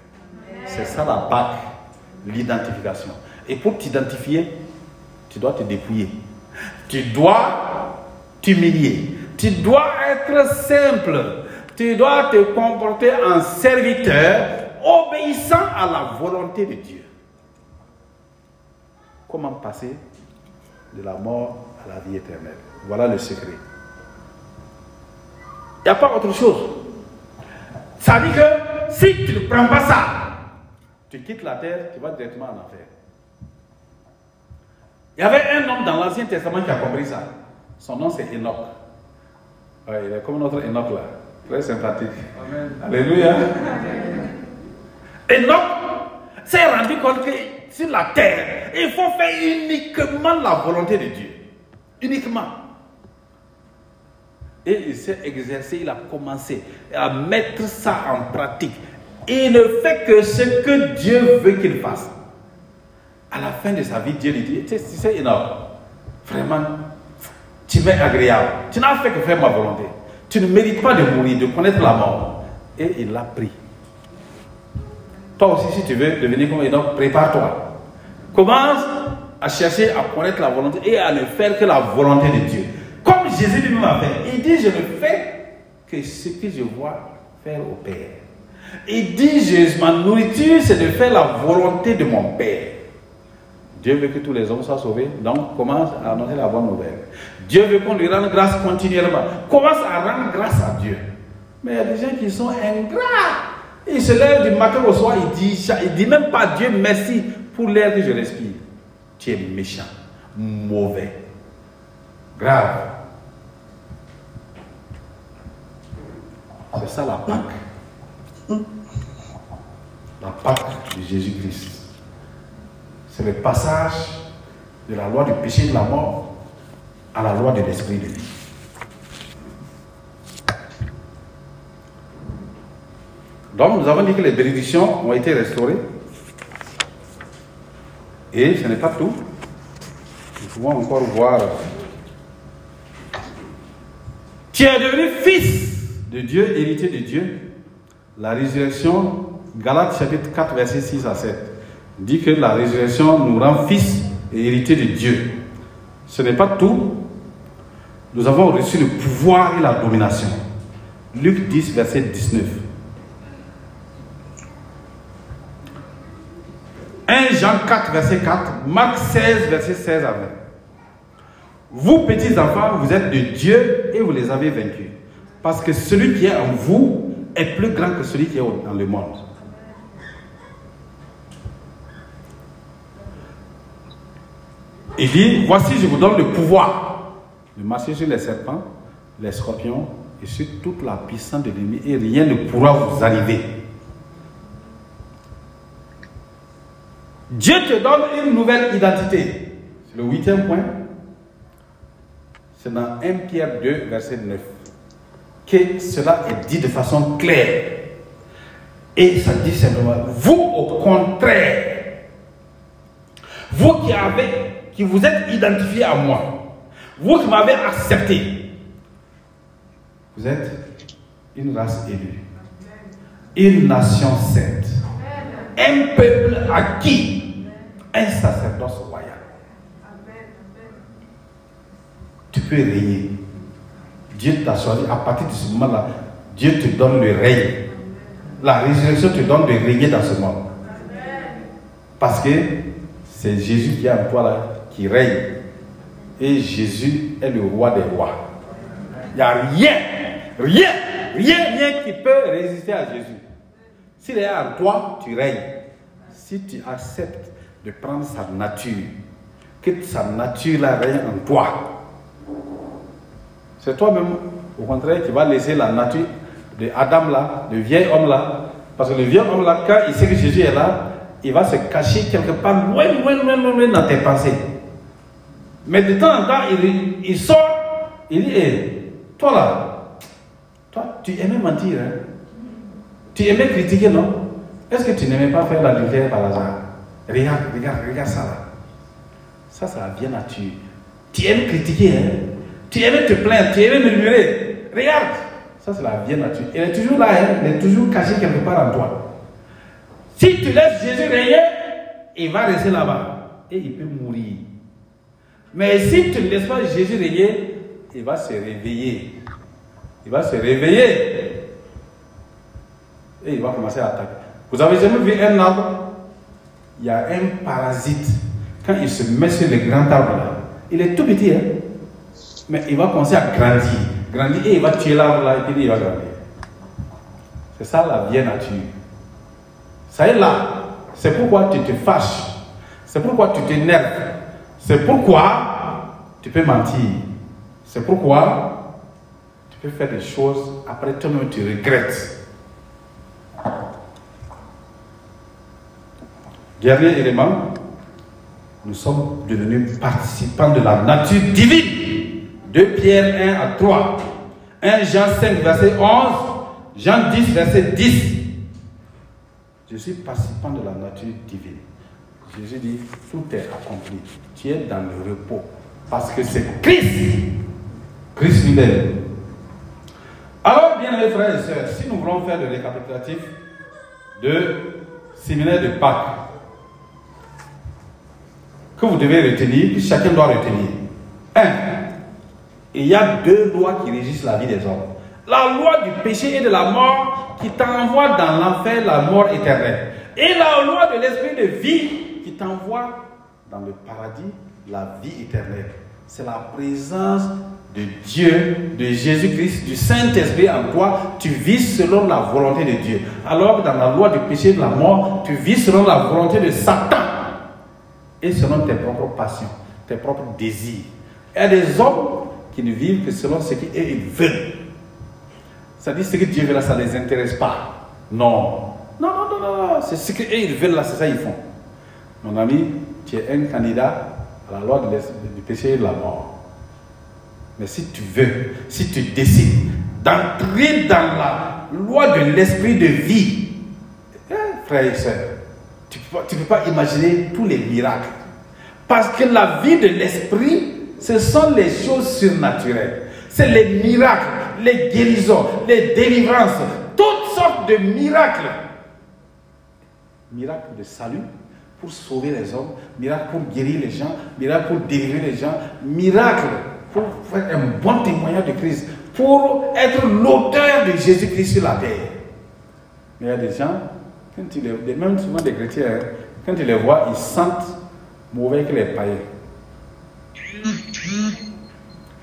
C'est ça la bague, l'identification. Et pour t'identifier, tu dois te dépouiller. Tu dois t'humilier. Tu dois être simple. Tu dois te comporter en serviteur, obéissant à la volonté de Dieu. Comment passer de la mort à la vie éternelle? Voilà le secret. Il n'y a pas autre chose. Ça dit que si tu ne prends pas ça, tu quittes la terre, tu vas directement en enfer. Il y avait un homme dans l'Ancien Testament qui a compris ça. Son nom c'est Enoch. Ouais, il est comme notre Enoch là. Très sympathique. Alléluia. Enoch s'est rendu compte que sur la terre, il faut faire uniquement la volonté de Dieu. Uniquement. Et il s'est exercé, il a commencé à mettre ça en pratique. Et il ne fait que ce que Dieu veut qu'il fasse. À la fin de sa vie, Dieu lui dit, tu sais, Enoch, vraiment, tu m'es agréable. Tu n'as fait que faire ma volonté. Tu ne mérites pas de mourir, de connaître la mort. Et il l'a pris. Toi aussi, si tu veux devenir comme Enoch, prépare-toi. Commence à chercher à connaître la volonté et à ne faire que la volonté de Dieu. Jésus lui-même a fait. Il dit, je ne fais que ce que je vois faire au Père. Il dit, je, ma nourriture, c'est de faire la volonté de mon Père. Dieu veut que tous les hommes soient sauvés, donc commence à annoncer la bonne nouvelle. Dieu veut qu'on lui rende grâce continuellement. Commence à rendre grâce à Dieu. Mais il y a des gens qui sont ingrats. Ils se lèvent du matin au soir, ils disent, il dit même pas Dieu merci pour l'air que je respire. Tu es méchant, mauvais, grave. C'est ça la Pâque. La Pâque de Jésus-Christ. C'est le passage de la loi du péché de la mort à la loi de l'esprit de vie. Donc nous avons dit que les bénédictions ont été restaurées. Et ce n'est pas tout. Nous pouvons encore voir. Tu es devenu fils de Dieu, héritier de Dieu. La résurrection, Galates chapitre 4, verset 6 à 7, dit que la résurrection nous rend fils et héritier de Dieu. Ce n'est pas tout nous avons reçu le pouvoir et la domination. Luc 10, verset 19. 1 Jean 4, verset 4. Marc 16, verset 16 à 20. Vous, petits enfants, vous êtes de Dieu et vous les avez vaincus. Parce que celui qui est en vous est plus grand que celui qui est dans le monde. Il dit, voici, je vous donne le pouvoir de marcher sur les serpents, les scorpions et sur toute la puissance de l'ennemi et rien ne pourra vous arriver. Dieu te donne une nouvelle identité. C'est le huitième point. C'est dans 1 Pierre 2, verset 9, que cela est dit de façon claire. Et ça dit simplement, vous au contraire, vous qui avez, qui vous êtes identifié à moi, vous qui m'avez accepté, vous êtes une race élue, une nation sainte, un peuple acquis, un sacerdoce royal. Tu peux régner. Dieu t'a choisi. À partir de ce moment-là, Dieu te donne le règne. La résurrection te donne de régner dans ce monde. Parce que c'est Jésus qui est en toi qui règne. Et Jésus est le roi des rois. Il n'y a rien, rien, rien, rien qui peut résister à Jésus. S'il est en toi, tu règnes. Si tu acceptes de prendre sa nature, que sa nature là règne en toi, c'est toi-même, au contraire, qui va laisser la nature de Adam là, le vieil homme là. Parce que le vieil homme là, quand il sait que Jésus est là, il va se cacher quelque part loin, loin, loin, loin, dans tes pensées. Mais de temps en temps, il, sort, il dit, hé, toi là, toi, tu aimais mentir, hein? Tu aimais critiquer, non? Est-ce que tu n'aimais pas faire l'adultère par hasard? Regarde, regarde, regarde ça là. Ça, c'est la vieille nature. Tu aimes critiquer, hein Tu aimais te plaindre, tu aimais murmurer. Regarde, ça c'est la vieille nature. Elle est toujours là, hein? elle est toujours cachée quelque part en toi. Si tu laisses Jésus régner, il va rester là-bas et il peut mourir. Mais si tu ne laisses pas Jésus régner, il va se réveiller. Il va se réveiller. Et il va commencer à attaquer. Vous avez jamais vu un arbre? Il y a un parasite. Quand il se met sur le grand arbre il est tout petit, hein? Mais il va commencer à grandir. Grandir et il va tuer l'arbre là et puis il va grandir. C'est ça la vieille nature. Ça est là. C'est pourquoi tu te fâches. C'est pourquoi tu t'énerves. C'est pourquoi tu peux mentir. C'est pourquoi tu peux faire des choses, après toi-même tu regrettes. Dernier élément, nous sommes devenus participants de la nature divine. 2 Pierre 1 à 3. 1 Jean 5, verset 11. Jean 10, verset 10. Je suis participant de la nature divine. Jésus dit, tout est accompli. Tu es dans le repos. Parce que c'est Christ. Christ lui-même. Alors, bien mes frères et sœurs, si nous voulons faire le récapitulatif de séminaire de Pâques, que vous devez retenir, que chacun doit retenir. Il y a deux lois qui régissent la vie des hommes. La loi du péché et de la mort qui t'envoie dans l'enfer la mort éternelle. Et la loi de l'esprit de vie qui t'envoie dans le paradis la vie éternelle. C'est la présence de Dieu, de Jésus-Christ, du Saint-Esprit en toi. Tu vis selon la volonté de Dieu. Alors que dans la loi du péché et de la mort, tu vis selon la volonté de Satan et selon tes propres passions, tes propres désirs. Il y a des hommes qui ne vivent que selon ce qu'ils veulent. Ça dit ce que Dieu veut là, ça ne les intéresse pas. Non. Non, non, non, non, C'est ce qu'ils veulent là, c'est ça qu'ils font. Mon ami, tu es un candidat à la loi du péché et de la mort. Mais si tu veux, si tu décides d'entrer dans la loi de l'esprit de vie, eh, frère et soeur, tu ne peux, pas imaginer tous les miracles. Parce que la vie de l'esprit, ce sont les choses surnaturelles. C'est les miracles, les guérisons, les délivrances, toutes sortes de miracles. Miracles de salut pour sauver les hommes, miracles pour guérir les gens, miracles pour délivrer les gens, miracles pour faire un bon témoignage de Christ. pour être l'auteur de Jésus-Christ sur la terre. Mais il y a des gens, quand les, même souvent des chrétiens, hein, quand tu les vois, ils sentent mauvais que les païens.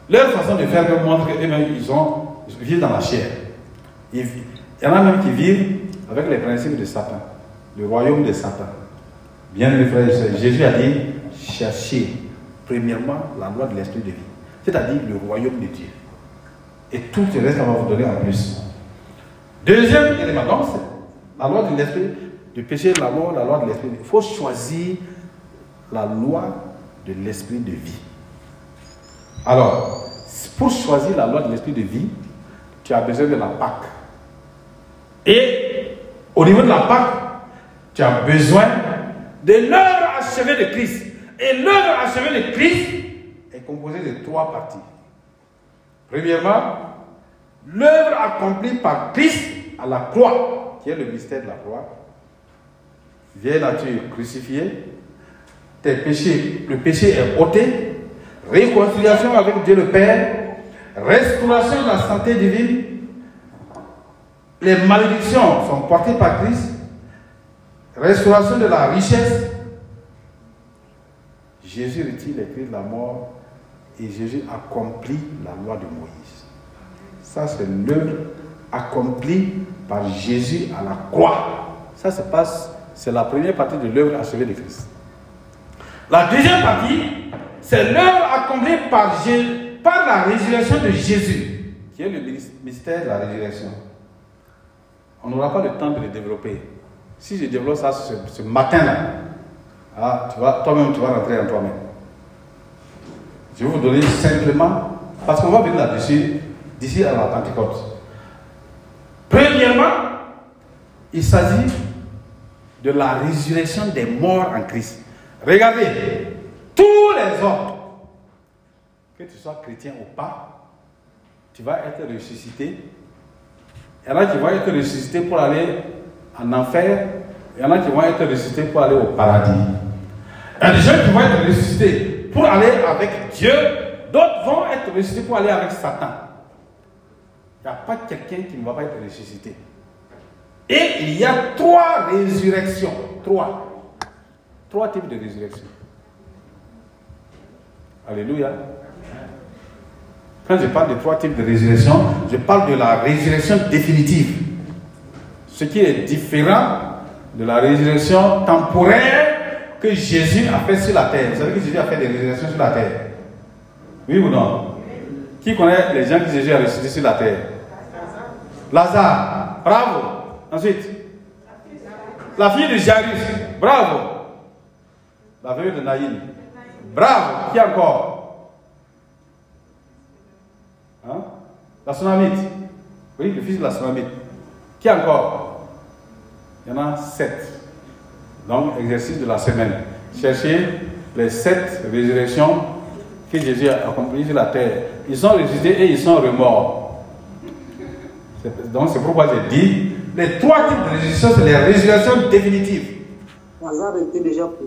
Leur façon de faire montre qu'eux-mêmes, ils, ont, vivent dans la chair. Il y en a même qui vivent avec les principes de Satan, le royaume de Satan. Bien, mes frères et sœurs, Jésus a dit cherchez premièrement la loi de l'esprit de vie, c'est-à-dire le royaume de Dieu. Et tout le reste, on va vous donner en plus. Deuxième élément, donc, la loi de l'esprit, du péché, la loi, la loi de l'esprit. Il faut choisir la loi de l'esprit de vie. Alors, pour choisir la loi de l'esprit de vie, tu as besoin de la Pâque. Et au niveau de la Pâque, tu as besoin de l'œuvre achevée de Christ. Et l'œuvre achevée de Christ est composée de trois parties. Premièrement, l'œuvre accomplie par Christ à la croix, qui est le mystère de la croix. Vieille nature crucifiée, tes péchés, le péché est ôté, réconciliation avec Dieu le Père, restauration de la santé divine, les malédictions sont portées par Christ, restauration de la richesse. Jésus retire les cris de la mort et Jésus accomplit la loi de Moïse. Ça, c'est l'œuvre accomplie par Jésus à la croix. Ça se passe, c'est la première partie de l'œuvre achevée de Christ. La deuxième partie, c'est l'œuvre accomplie par, la résurrection de Jésus, qui est le mystère de la résurrection? On n'aura pas le temps de le développer. Si je développe ça ce, matin-là, ah, toi-même, tu vas rentrer en toi-même. Je vais vous donner simplement, parce qu'on va venir là-dessus, d'ici à la Pentecôte. Premièrement, il s'agit de la résurrection des morts en Christ. Regardez, tous les hommes, que tu sois chrétien ou pas, tu vas être ressuscité. Il y en a qui vont être ressuscités pour aller en enfer. Il y en a qui vont être ressuscités pour aller au paradis. Il y a gens qui vont être ressuscités pour aller avec Dieu. D'autres vont être ressuscités pour aller avec Satan. Il n'y a pas quelqu'un qui ne va pas être ressuscité. Et il y a trois résurrections. Trois. Trois types de résurrection. Alléluia. Quand je parle de trois types de résurrection, je parle de la résurrection définitive. Ce qui est différent de la résurrection temporaire que Jésus a fait sur la terre. Vous savez que Jésus a fait des résurrections sur la terre Oui ou non? Qui connaît les gens que Jésus a ressuscité sur la terre? Lazare. Bravo. Ensuite, la fille de Jairus. Bravo. La veuve de Naïm. Bravo. Qui encore? Hein? La tsunamite. Oui, le fils de la tsunamite. Qui encore? Il y en a sept. Donc, exercice de la semaine. Cherchez les sept résurrections que Jésus a accomplies sur la terre. Ils sont ressuscités et ils sont remords. Donc, c'est pourquoi j'ai dit les trois types de résurrection, c'est les résurrections définitives. Déjà pour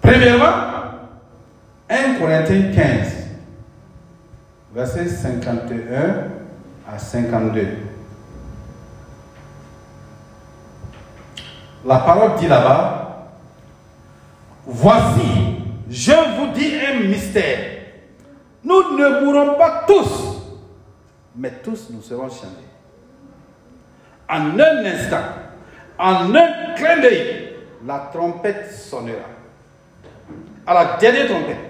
Premièrement, 1 Corinthiens 15, verset 51 à 52. La parole dit là-bas, voici, je vous dis un mystère. Nous ne mourrons pas tous, mais tous nous serons changés. En un instant, en un clin d'œil, la trompette sonnera. À la dernière trompette,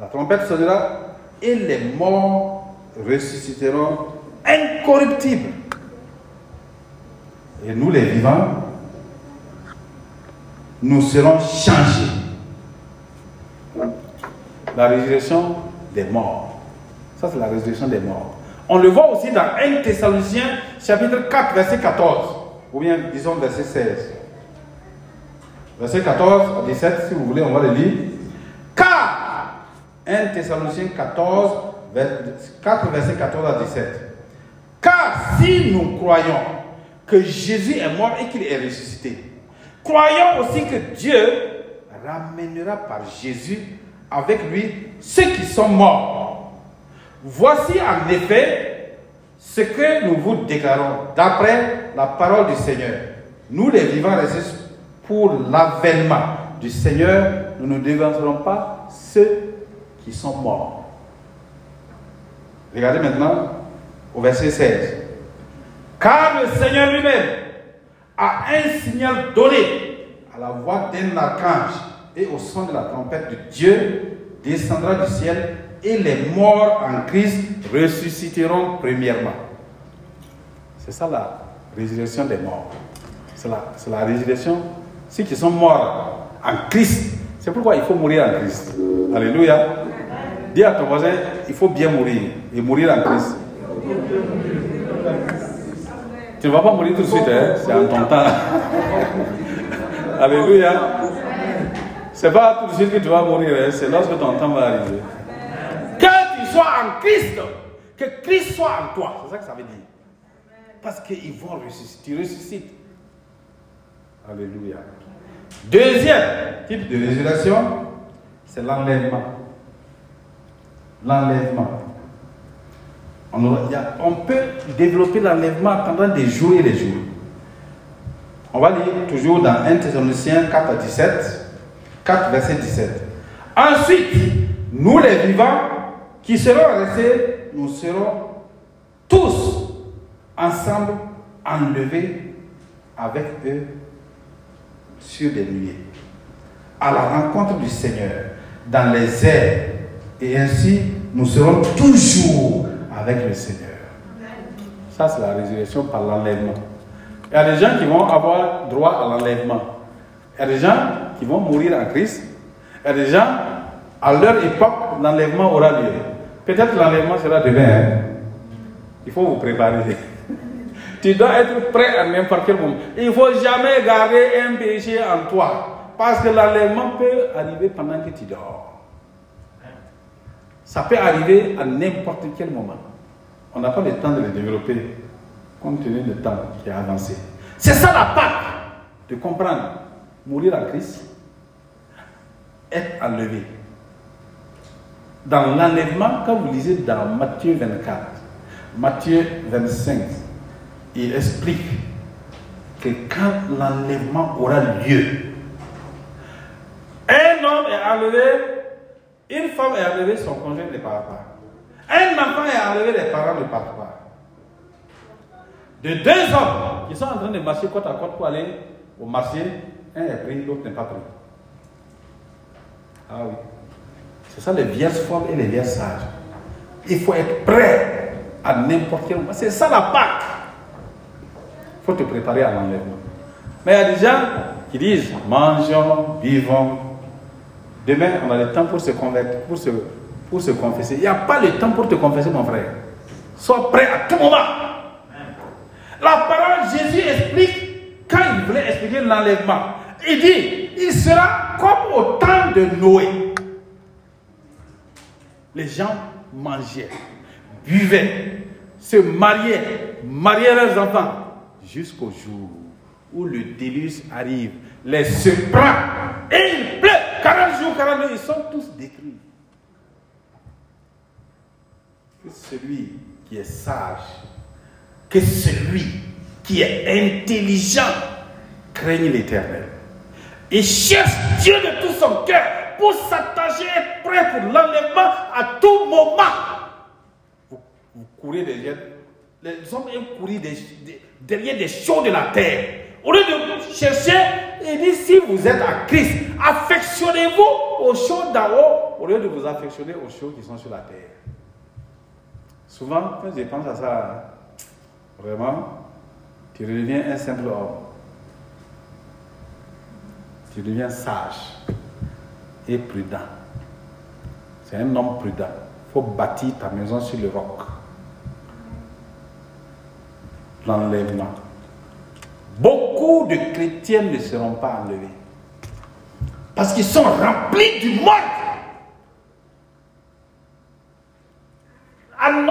la trompette sonnera et les morts ressusciteront incorruptibles. Et nous les vivants, nous serons changés. La résurrection des morts. Ça, c'est la résurrection des morts. On le voit aussi dans 1 Thessaloniciens, chapitre 4, verset 14. Ou bien, disons, verset 16. Verset 14 à 17, si vous voulez, on va le lire. Car, 1 Thessaloniciens 14, 4, verset 14 à 17. Car si nous croyons que Jésus est mort et qu'il est ressuscité, Croyons aussi que Dieu ramènera par Jésus avec lui ceux qui sont morts. Voici en effet Ce que nous vous déclarons, d'après la parole du Seigneur, nous les vivants résistent pour l'avènement du Seigneur, nous ne dévancerons pas ceux qui sont morts. Regardez maintenant au verset 16. Car le Seigneur lui-même a un signal donné à la voix d'un archange et au son de la trompette de Dieu descendra du ciel et les morts en Christ ressusciteront premièrement. C'est ça la résurrection des morts. C'est la, résurrection. Ceux qui sont morts en Christ. C'est pourquoi il faut mourir en Christ. Alléluia. Dis à ton voisin, il faut bien mourir et mourir en Christ. Tu ne vas pas mourir tout de suite, hein? c'est en ton temps. <laughs> Alléluia. C'est pas tout de suite que tu vas mourir, hein, c'est lorsque ton temps va arriver. Que tu sois en Christ, que Christ soit en toi, c'est ça que ça veut dire. Parce qu'ils vont ressusciter, tu ressuscites. Alléluia. Deuxième type de résurrection, c'est l'enlèvement. L'enlèvement. On, peut développer l'enlèvement pendant des jours et des jours. On va lire toujours dans 1 Thessaloniciens 4 à 17. 4 verset 17. Ensuite, nous les vivants qui serons restés, nous serons tous ensemble enlevés avec eux sur des nuées, à la rencontre du Seigneur dans les airs, et ainsi nous serons toujours avec le Seigneur. Ça, c'est la résurrection par l'enlèvement. Il y a des gens qui vont avoir droit à l'enlèvement. Il y a des gens qui vont mourir en Christ. Il y a des gens, à leur époque, l'enlèvement aura lieu. Peut-être l'enlèvement sera demain. hein. Il faut vous préparer. <laughs> Tu dois être prêt à n'importe quel moment. Il ne faut jamais garder un péché en toi. Parce que l'enlèvement peut arriver pendant que tu dors. Ça peut arriver à n'importe quel moment. On n'a pas le temps de le développer compte tenu du temps qui a avancé. C'est ça la Pâque, de comprendre. Mourir en Christ, être enlevé. Dans l'enlèvement, quand vous lisez dans Matthieu 24, Matthieu 25, il explique que quand l'enlèvement aura lieu, un homme est enlevé, une femme est enlevée, son conjoint ne part pas. Un enfant est enlevé, les parents ne partent pas. De deux hommes qui sont en train de marcher côte à côte pour aller au marché, un est pris, l'autre n'est pas pris. Ah oui. C'est ça les vierges folles et les vierges sages. Il faut être prêt à n'importe quel moment. C'est ça la Pâque. Il faut te préparer à l'enlèvement. Mais il y a des gens qui disent mangeons, vivons. Demain, on a le temps pour se convertir, pour se, pour se confesser. Il n'y a pas le temps pour te confesser, mon frère. Sois prêt à tout moment. La parole, Jésus explique, quand il voulait expliquer l'enlèvement, il dit, il sera comme au temps de Noé. Les gens mangeaient, buvaient, se mariaient, mariaient leurs enfants, jusqu'au jour où le déluge arrive, les se prend, et il pleut. 40 jours, 42, ils sont tous détruits. Que celui qui est sage, que celui qui est intelligent craigne l'éternel et cherche Dieu de tout son cœur pour s'attacher, être prêt pour l'enlèvement à tout moment. Vous, courez derrière, les hommes aiment courir derrière des choses de la terre. Au lieu de chercher, il dit si vous êtes à Christ, affectionnez-vous aux choses d'en haut au lieu de vous affectionner aux choses qui sont sur la terre. Souvent, quand je pense à ça, hein, vraiment, tu redeviens un simple homme. Tu deviens sage et prudent. C'est un homme prudent. Il faut bâtir ta maison sur le roc. L'enlèvement. Beaucoup de chrétiens ne seront pas enlevés. Parce qu'ils sont remplis du monde.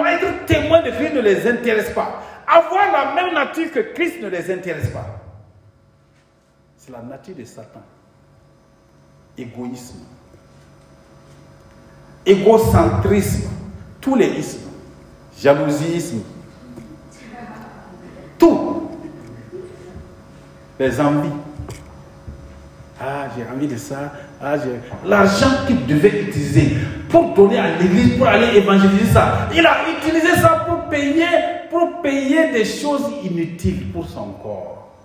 Être témoin de Christ ne les intéresse pas. Avoir la même nature que Christ ne les intéresse pas. C'est la nature de Satan. Égoïsme. Égocentrisme. Tous les ismes. Jalousiisme. Les envies. Ah, j'ai envie de ça. Ah. L'argent qu'il devait utiliser pour donner à l'église, pour aller évangéliser ça, il a utilisé ça pour payer, pour payer des choses inutiles pour son corps.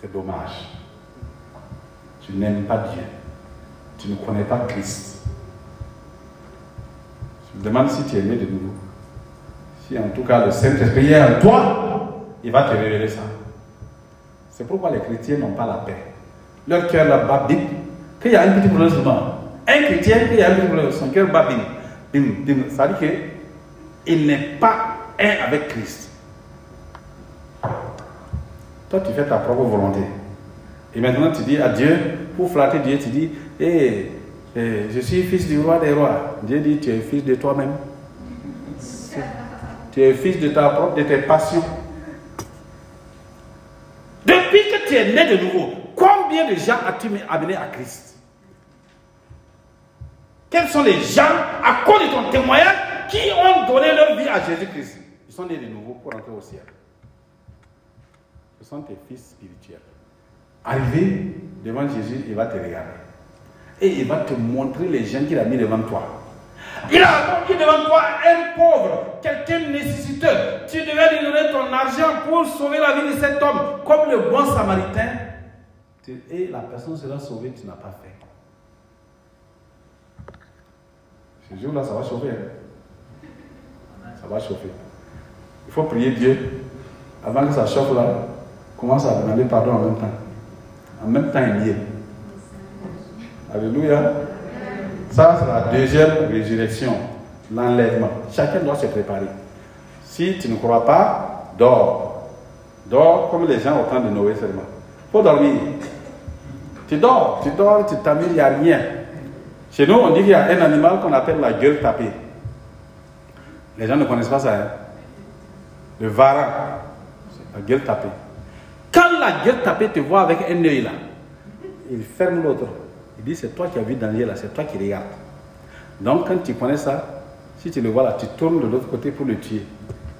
C'est dommage. Tu n'aimes pas Dieu. Tu ne connais pas Christ. Je me demande si tu es né de nouveau. Si en tout cas le Saint-Esprit est en toi, il va te révéler ça. C'est pourquoi les chrétiens n'ont pas la paix. Leur cœur là-bas bim. Qu'il y a un petit problème. Un chrétien, qu'il y a un petit problème, son cœur bat bim. Bim, bim. Ça veut dire qu'il n'est pas un avec Christ. Toi, tu fais ta propre volonté. Et maintenant, tu dis à Dieu, pour flatter Dieu, tu dis, hé, je suis fils du roi des rois. Dieu dit, tu es fils de toi-même. Tu es fils de ta propre, de tes passions. Depuis que tu es né de nouveau, combien de gens as-tu amené à Christ? Quels sont les gens, à cause de ton témoignage, qui ont donné leur vie à Jésus-Christ? Ils sont nés de nouveau pour entrer au ciel. Ce sont tes fils spirituels. Arrivé devant Jésus, il va te regarder. Et il va te montrer les gens qu'il a mis devant toi. Il a mis devant toi un pauvre, quelqu'un nécessiteux. Tu devais lui donner ton argent pour sauver la vie de cet homme, comme le bon samaritain. Et la personne sera sauvée, tu n'as pas fait. Ce jour-là, ça va chauffer. Hein. Ça va chauffer. Il faut prier Dieu. Avant que ça chauffe là, commence à demander pardon en même temps. En même temps, il y est. Alléluia. Ça, c'est la deuxième résurrection, l'enlèvement. Chacun doit se préparer. Si tu ne crois pas, dors. Dors comme les gens au temps de Noé seulement. Faut dormir. Tu dors, tu dors, tu t'amuses, il n'y a rien. Chez nous, on dit qu'il y a un animal qu'on appelle la gueule tapée. Les gens ne connaissent pas ça. Hein? Le varan, la gueule tapée. Quand la gueule tapée te voit avec un œil là, il ferme l'autre. Dit c'est toi qui as vu danger là, c'est toi qui regardes. Donc quand tu connais ça, si tu le vois là, tu tournes de l'autre côté pour le tuer.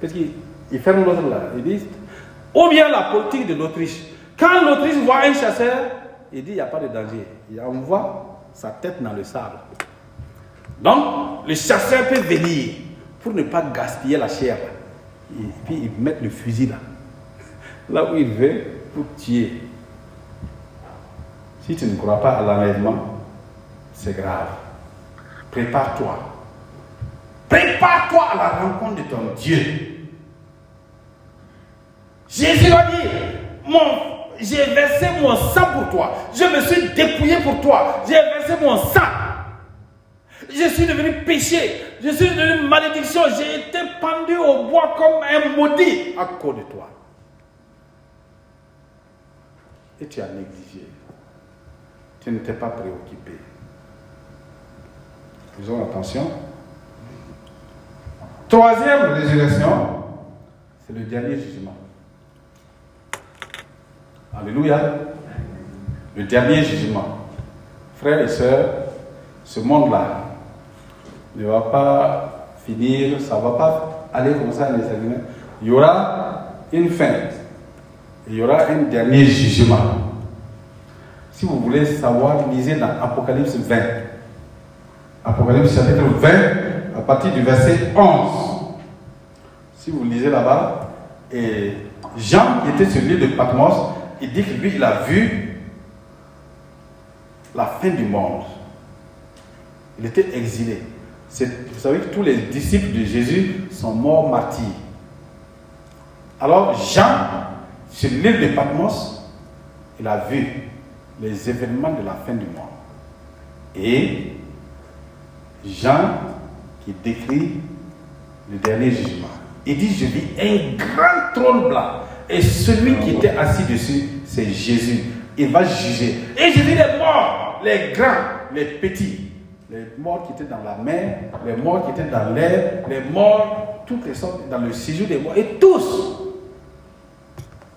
Parce qu'il ferme l'autre là. Il dit, ou bien la politique de l'Autriche. Quand l'Autriche voit un chasseur, il dit il n'y a pas de danger. Il envoie sa tête dans le sable. Donc le chasseur peut venir pour ne pas gaspiller la chair. Et puis il met le fusil là. Là où il veut pour tuer. Si tu ne crois pas à l'enlèvement, c'est grave. Prépare-toi. Prépare-toi à la rencontre de ton Dieu. Jésus a dit, mon, j'ai versé mon sang pour toi. Je me suis dépouillé pour toi. J'ai versé mon sang. Je suis devenu péché. Je suis devenu malédiction. J'ai été pendu au bois comme un maudit à cause de toi. Et tu as négligé tu n'étais pas préoccupé. Faisons attention. Troisième résurrection, c'est le dernier jugement. Alléluia. Le dernier jugement. Frères et sœurs, ce monde-là ne va pas finir, ça ne va pas aller comme ça Il y aura une fin. Il y aura un dernier jugement. Si vous voulez savoir, lisez dans Apocalypse 20. Apocalypse chapitre 20, à partir du verset 11. Si vous lisez là-bas, et Jean, qui était sur l'île de Patmos, il dit que lui, il a vu la fin du monde. Il était exilé. Vous savez que tous les disciples de Jésus sont morts martyrs. Alors Jean, sur l'île de Patmos, il a vu les événements de la fin du monde. Et Jean qui décrit le dernier jugement. Il dit, je vis un grand trône blanc. Et celui qui était assis dessus, c'est Jésus. Il va juger. Et je vis les morts, les grands, les petits. Les morts qui étaient dans la mer, les morts qui étaient dans l'air, les morts, toutes les sortes, dans le séjour des morts. Et tous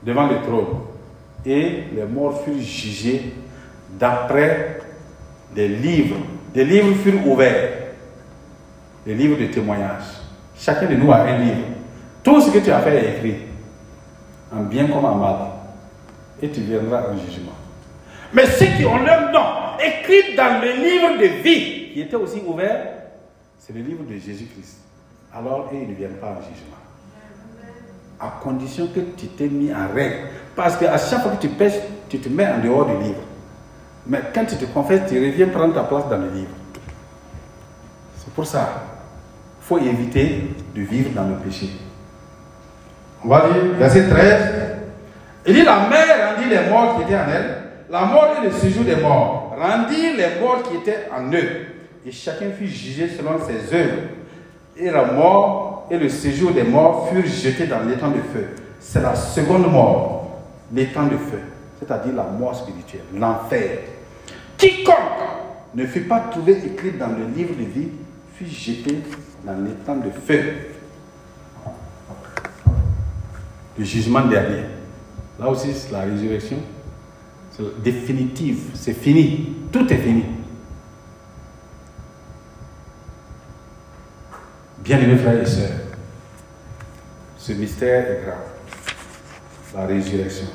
devant le trône et les morts furent jugés d'après des livres. Des livres furent ouverts. Des livres de témoignages. Chacun de nous a un livre. Tout ce que tu as fait est écrit. en bien comme en mal. Et tu viendras en jugement. Mais ceux qui ont leur nom écrit dans le livre de vie, qui était aussi ouvert, c'est le livre de Jésus-Christ. Alors, ils ne viennent pas en jugement. À condition que tu t'es mis en règle. Parce qu'à chaque fois que tu pêches, tu te mets en dehors du livre. Mais quand tu te confesses, tu reviens prendre ta place dans le livre. C'est pour ça. Il faut éviter de vivre dans le péché. On va dire, verset 13. Il dit La mère rendit les morts qui étaient en elle. La mort et le séjour des morts rendit les morts qui étaient en eux. Et chacun fut jugé selon ses œuvres. Et la mort et le séjour des morts furent jetés dans l'étang de feu. C'est la seconde mort, l'étang de feu, c'est-à-dire la mort spirituelle, l'enfer. Quiconque ne fut pas trouvé écrit dans le livre de vie fut jeté dans l'étang de feu. Le jugement dernier. Là aussi, c'est la résurrection. C'est définitive. C'est fini. Tout est fini. Bien-aimés frères et sœurs, ce mystère est grave. La résurrection.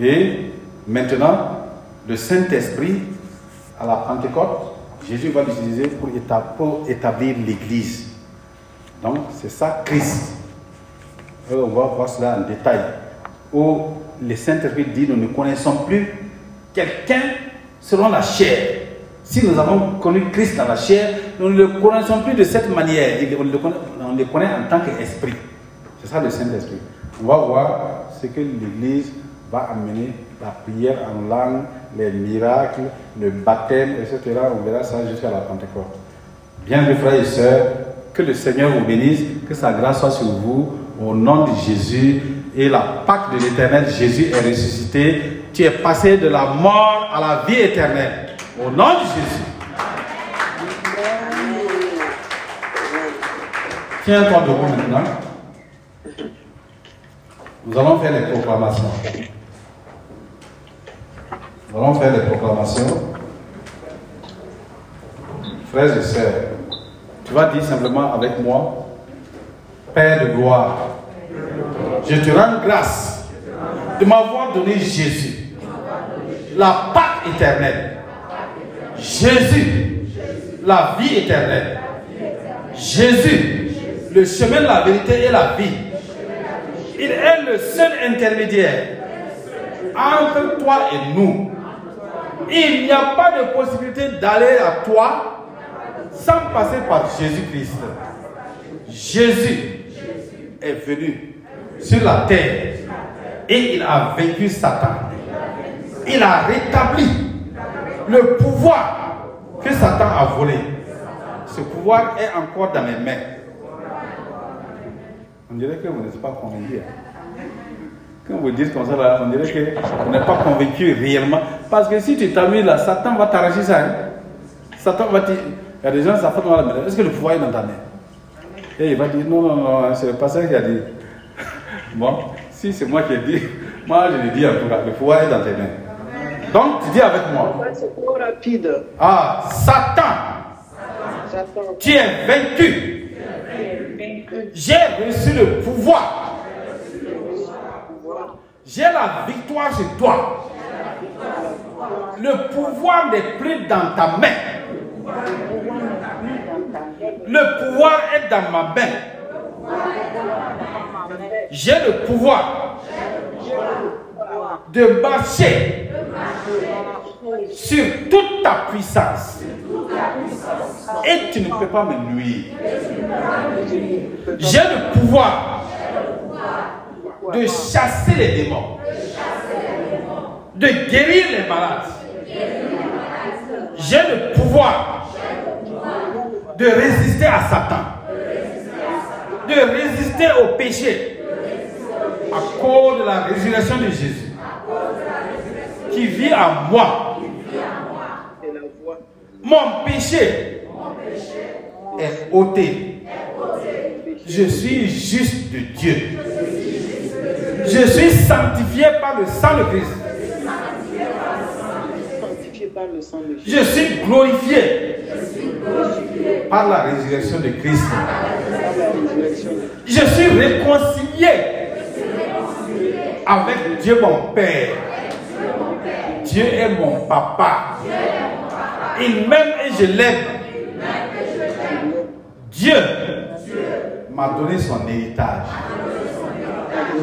Et maintenant, le Saint-Esprit, à la Pentecôte, Jésus va l'utiliser pour établir l'Église. Donc, c'est ça Christ. On va voir cela en détail. Où le Saint-Esprit dit nous ne connaissons plus quelqu'un selon la chair. Si nous avons connu Christ dans la chair, nous ne le connaissons plus de cette manière. On le connaît, en tant qu'esprit. C'est ça le Saint-Esprit. On va voir ce que l'Église va amener, la prière en langue, les miracles, le baptême, etc. On verra ça jusqu'à la Pentecôte. Bien, mes frères et sœurs, que le Seigneur vous bénisse, que sa grâce soit sur vous, au nom de Jésus, et la Pâque de l'éternel, Jésus est ressuscité. Tu es passé de la mort à la vie éternelle. Au nom de Jésus. Tiens-toi debout maintenant. Nous allons faire les proclamations. Nous allons faire les proclamations. Frères et sœurs, tu vas dire simplement avec moi, Père de gloire, je te rends grâce de m'avoir donné Jésus, la Pâque éternelle. Jésus, la vie éternelle. Jésus, le chemin, la vérité et la vie. Il est le seul intermédiaire entre toi et nous. Il n'y a pas de possibilité d'aller à toi sans passer par Jésus-Christ. Jésus est venu sur la terre et il a vaincu Satan. Il a rétabli le pouvoir que Satan a volé. Ce pouvoir est encore dans mes mains. On dirait que vous n'êtes pas convaincu. Hein. Quand vous dites comme ça, on dirait que vous n'êtes pas convaincu réellement. Parce que si tu t'amuses là, Satan va t'arracher ça. Hein. Satan va te. Il y a des gens, fait mal à Est-ce que le pouvoir est dans ta main? Et il va dire non, non, non, c'est le pasteur qui a dit. <laughs> Bon, si c'est moi qui ai dit, moi je l'ai dit en tout cas, le pouvoir est dans tes mains. Donc tu dis avec moi. C'est trop rapide. Ah, Satan, Satan. tu es vaincu. J'ai reçu le pouvoir. J'ai la victoire sur toi. Le pouvoir n'est plus dans ta main. Le pouvoir est dans ma main. J'ai le pouvoir de marcher sur toute ta puissance. Et tu ne peux pas me nuire. J'ai le pouvoir de chasser les démons, de guérir les malades. J'ai le pouvoir de résister à Satan, de résister au péché à cause de la résurrection de Jésus qui vit en moi. Mon péché est ôté. Je suis juste de Dieu. Je suis sanctifié par le sang de Christ. Je suis glorifié par la résurrection de Christ. Je suis réconcilié avec Dieu mon Père. Dieu est mon papa. Il m'aime et je l'aime. Dieu m'a donné son héritage.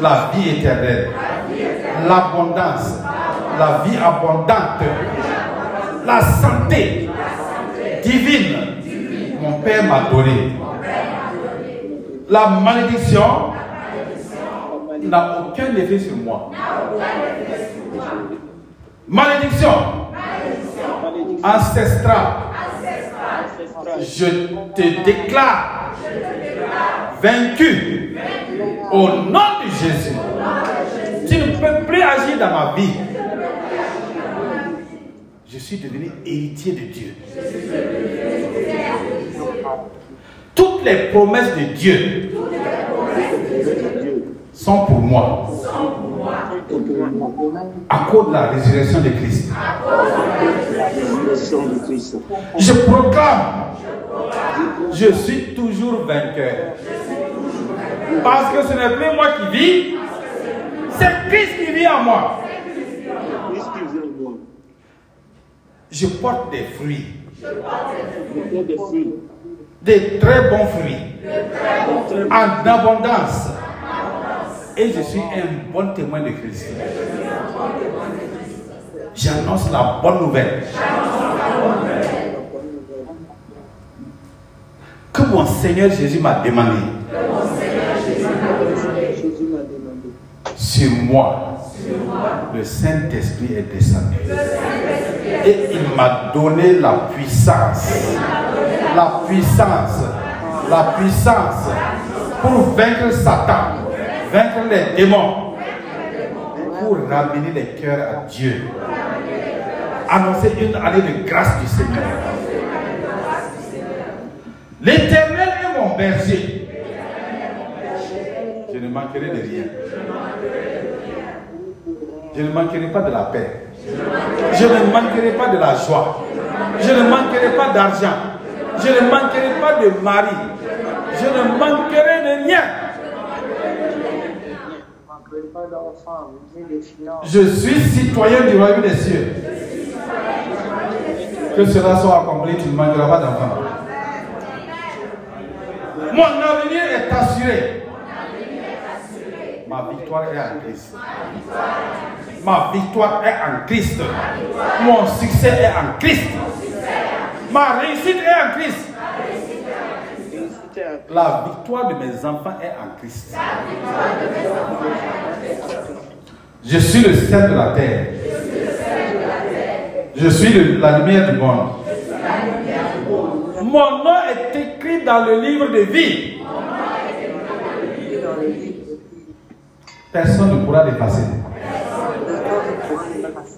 La vie éternelle. L'abondance. La vie abondante. La santé divine. Mon Père m'a donné. La malédiction n'a aucun effet sur moi. Malédiction ancestrale. Je te déclare vaincu au nom de Jésus. Tu ne peux plus agir dans ma vie. Je suis devenu héritier de Dieu. Toutes les promesses de Dieu sont pour moi. À cause de la résurrection de Christ. Je proclame, je suis toujours vainqueur. Parce que ce n'est plus moi qui vis, c'est Christ qui vit en moi. Je porte des fruits. Des très bons fruits. En abondance. Et je suis un bon témoin de Christ. J'annonce la bonne nouvelle. Que mon Seigneur Jésus m'a demandé. Sur moi, le Saint-Esprit est descendu. Et il m'a donné la puissance. La puissance. La puissance pour vaincre Satan, vaincre les démons, pour ramener les cœurs à Dieu. Annoncer une année de grâce du Seigneur. L'éternel est mon berger. Je ne manquerai de rien. Je ne manquerai pas de la paix. Je ne manquerai pas de la joie. Je ne manquerai pas d'argent. Je ne manquerai pas de mari. Je ne manquerai de rien. Je suis citoyen du royaume des cieux. Que cela soit accompli, tu ne manqueras pas d'enfant. Mon avenir est assuré. Ma victoire est en Christ. Ma victoire est en Christ. Mon succès est en Christ. Ma réussite est en Christ. La victoire de mes enfants est en Christ. Je suis le sel de la terre. Je suis le- la lumière du monde. Mon nom est écrit dans le livre de vie. Personne ne pourra l'effacer.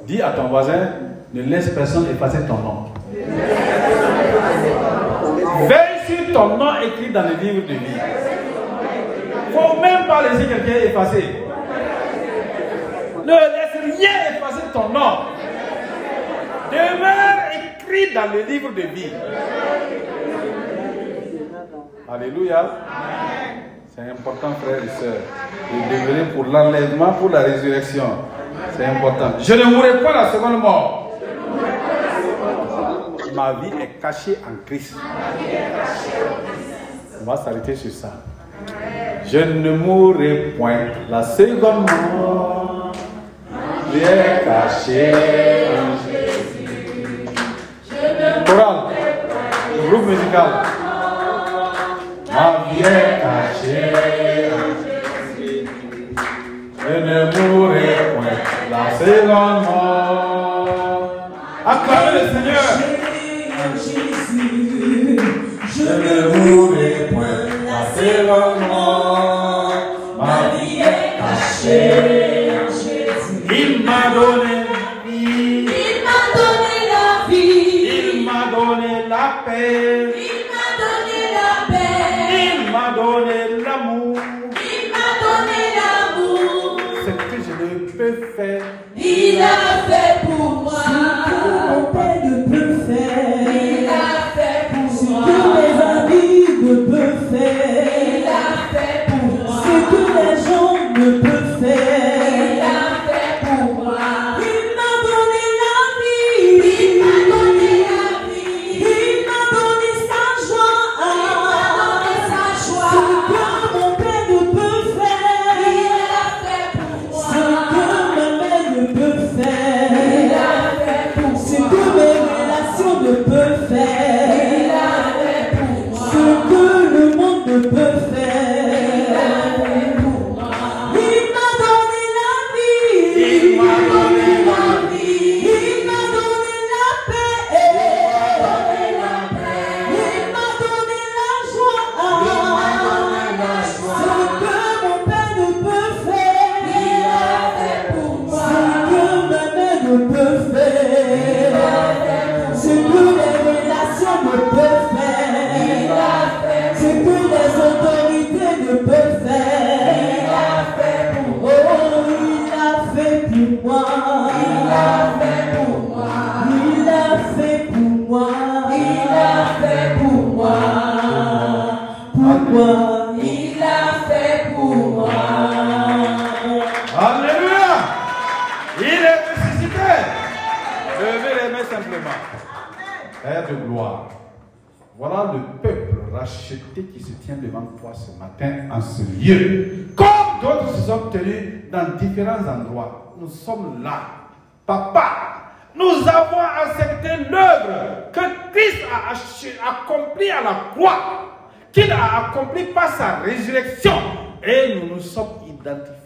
Dis à ton voisin, ne laisse personne effacer ton nom. Veille sur ton nom écrit dans le livre de vie. faut même pas laisser quelqu'un effacer. Ne laisse rien effacer ton nom. Demeure écrit dans le livre de vie. Alléluia. C'est important, frères et sœurs, de demeurer pour l'enlèvement, pour la résurrection. C'est important. Je ne mourrai pas la seconde mort. Ma vie est cachée en Christ. On va s'arrêter sur ça. Je ne mourrai point la seconde mort. Est cachée en Jésus. Chorale, le groupe musical. Ma vie est cachée en Jésus. Je ne mourrai point la seconde mort. Je ne mourrai point la seconde mort.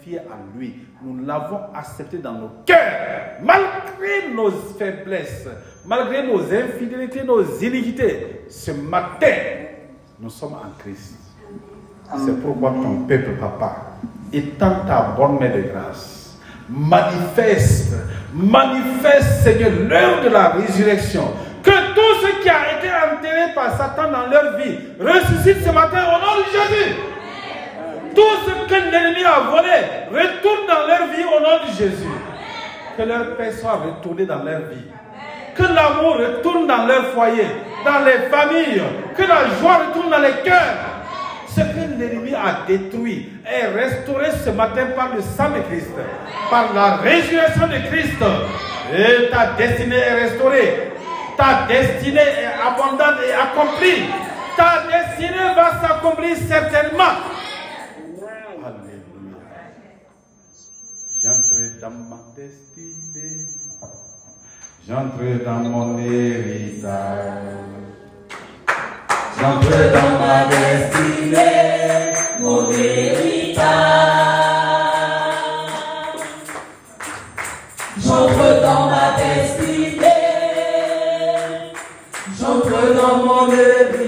Identifiés à lui. Nous l'avons accepté dans nos cœurs, malgré nos faiblesses, malgré nos infidélités, nos iniquités. Ce matin, nous sommes en Christ. C'est pourquoi ton peuple, papa, étend ta bonne main de grâce. Manifeste, manifeste, Seigneur, l'heure de la résurrection. Que tout ce qui a été enterré par Satan dans leur vie ressuscite ce matin au nom de Jésus. Tout ce que l'ennemi a volé retourne dans leur vie au nom de Jésus. Que leur paix soit retournée dans leur vie. Que l'amour retourne dans leur foyer, dans les familles. Que la joie retourne dans les cœurs. Ce que l'ennemi a détruit est restauré ce matin par le sang de Christ, par la résurrection de Christ. Et ta destinée est restaurée. Ta destinée est abondante et accomplie. Ta destinée va s'accomplir certainement. Alléluia. J'entre dans ma destinée. J'entre dans mon héritage. J'entre dans ma destinée. Mon héritage. J'entre dans ma destinée. J'entre dans mon héritage.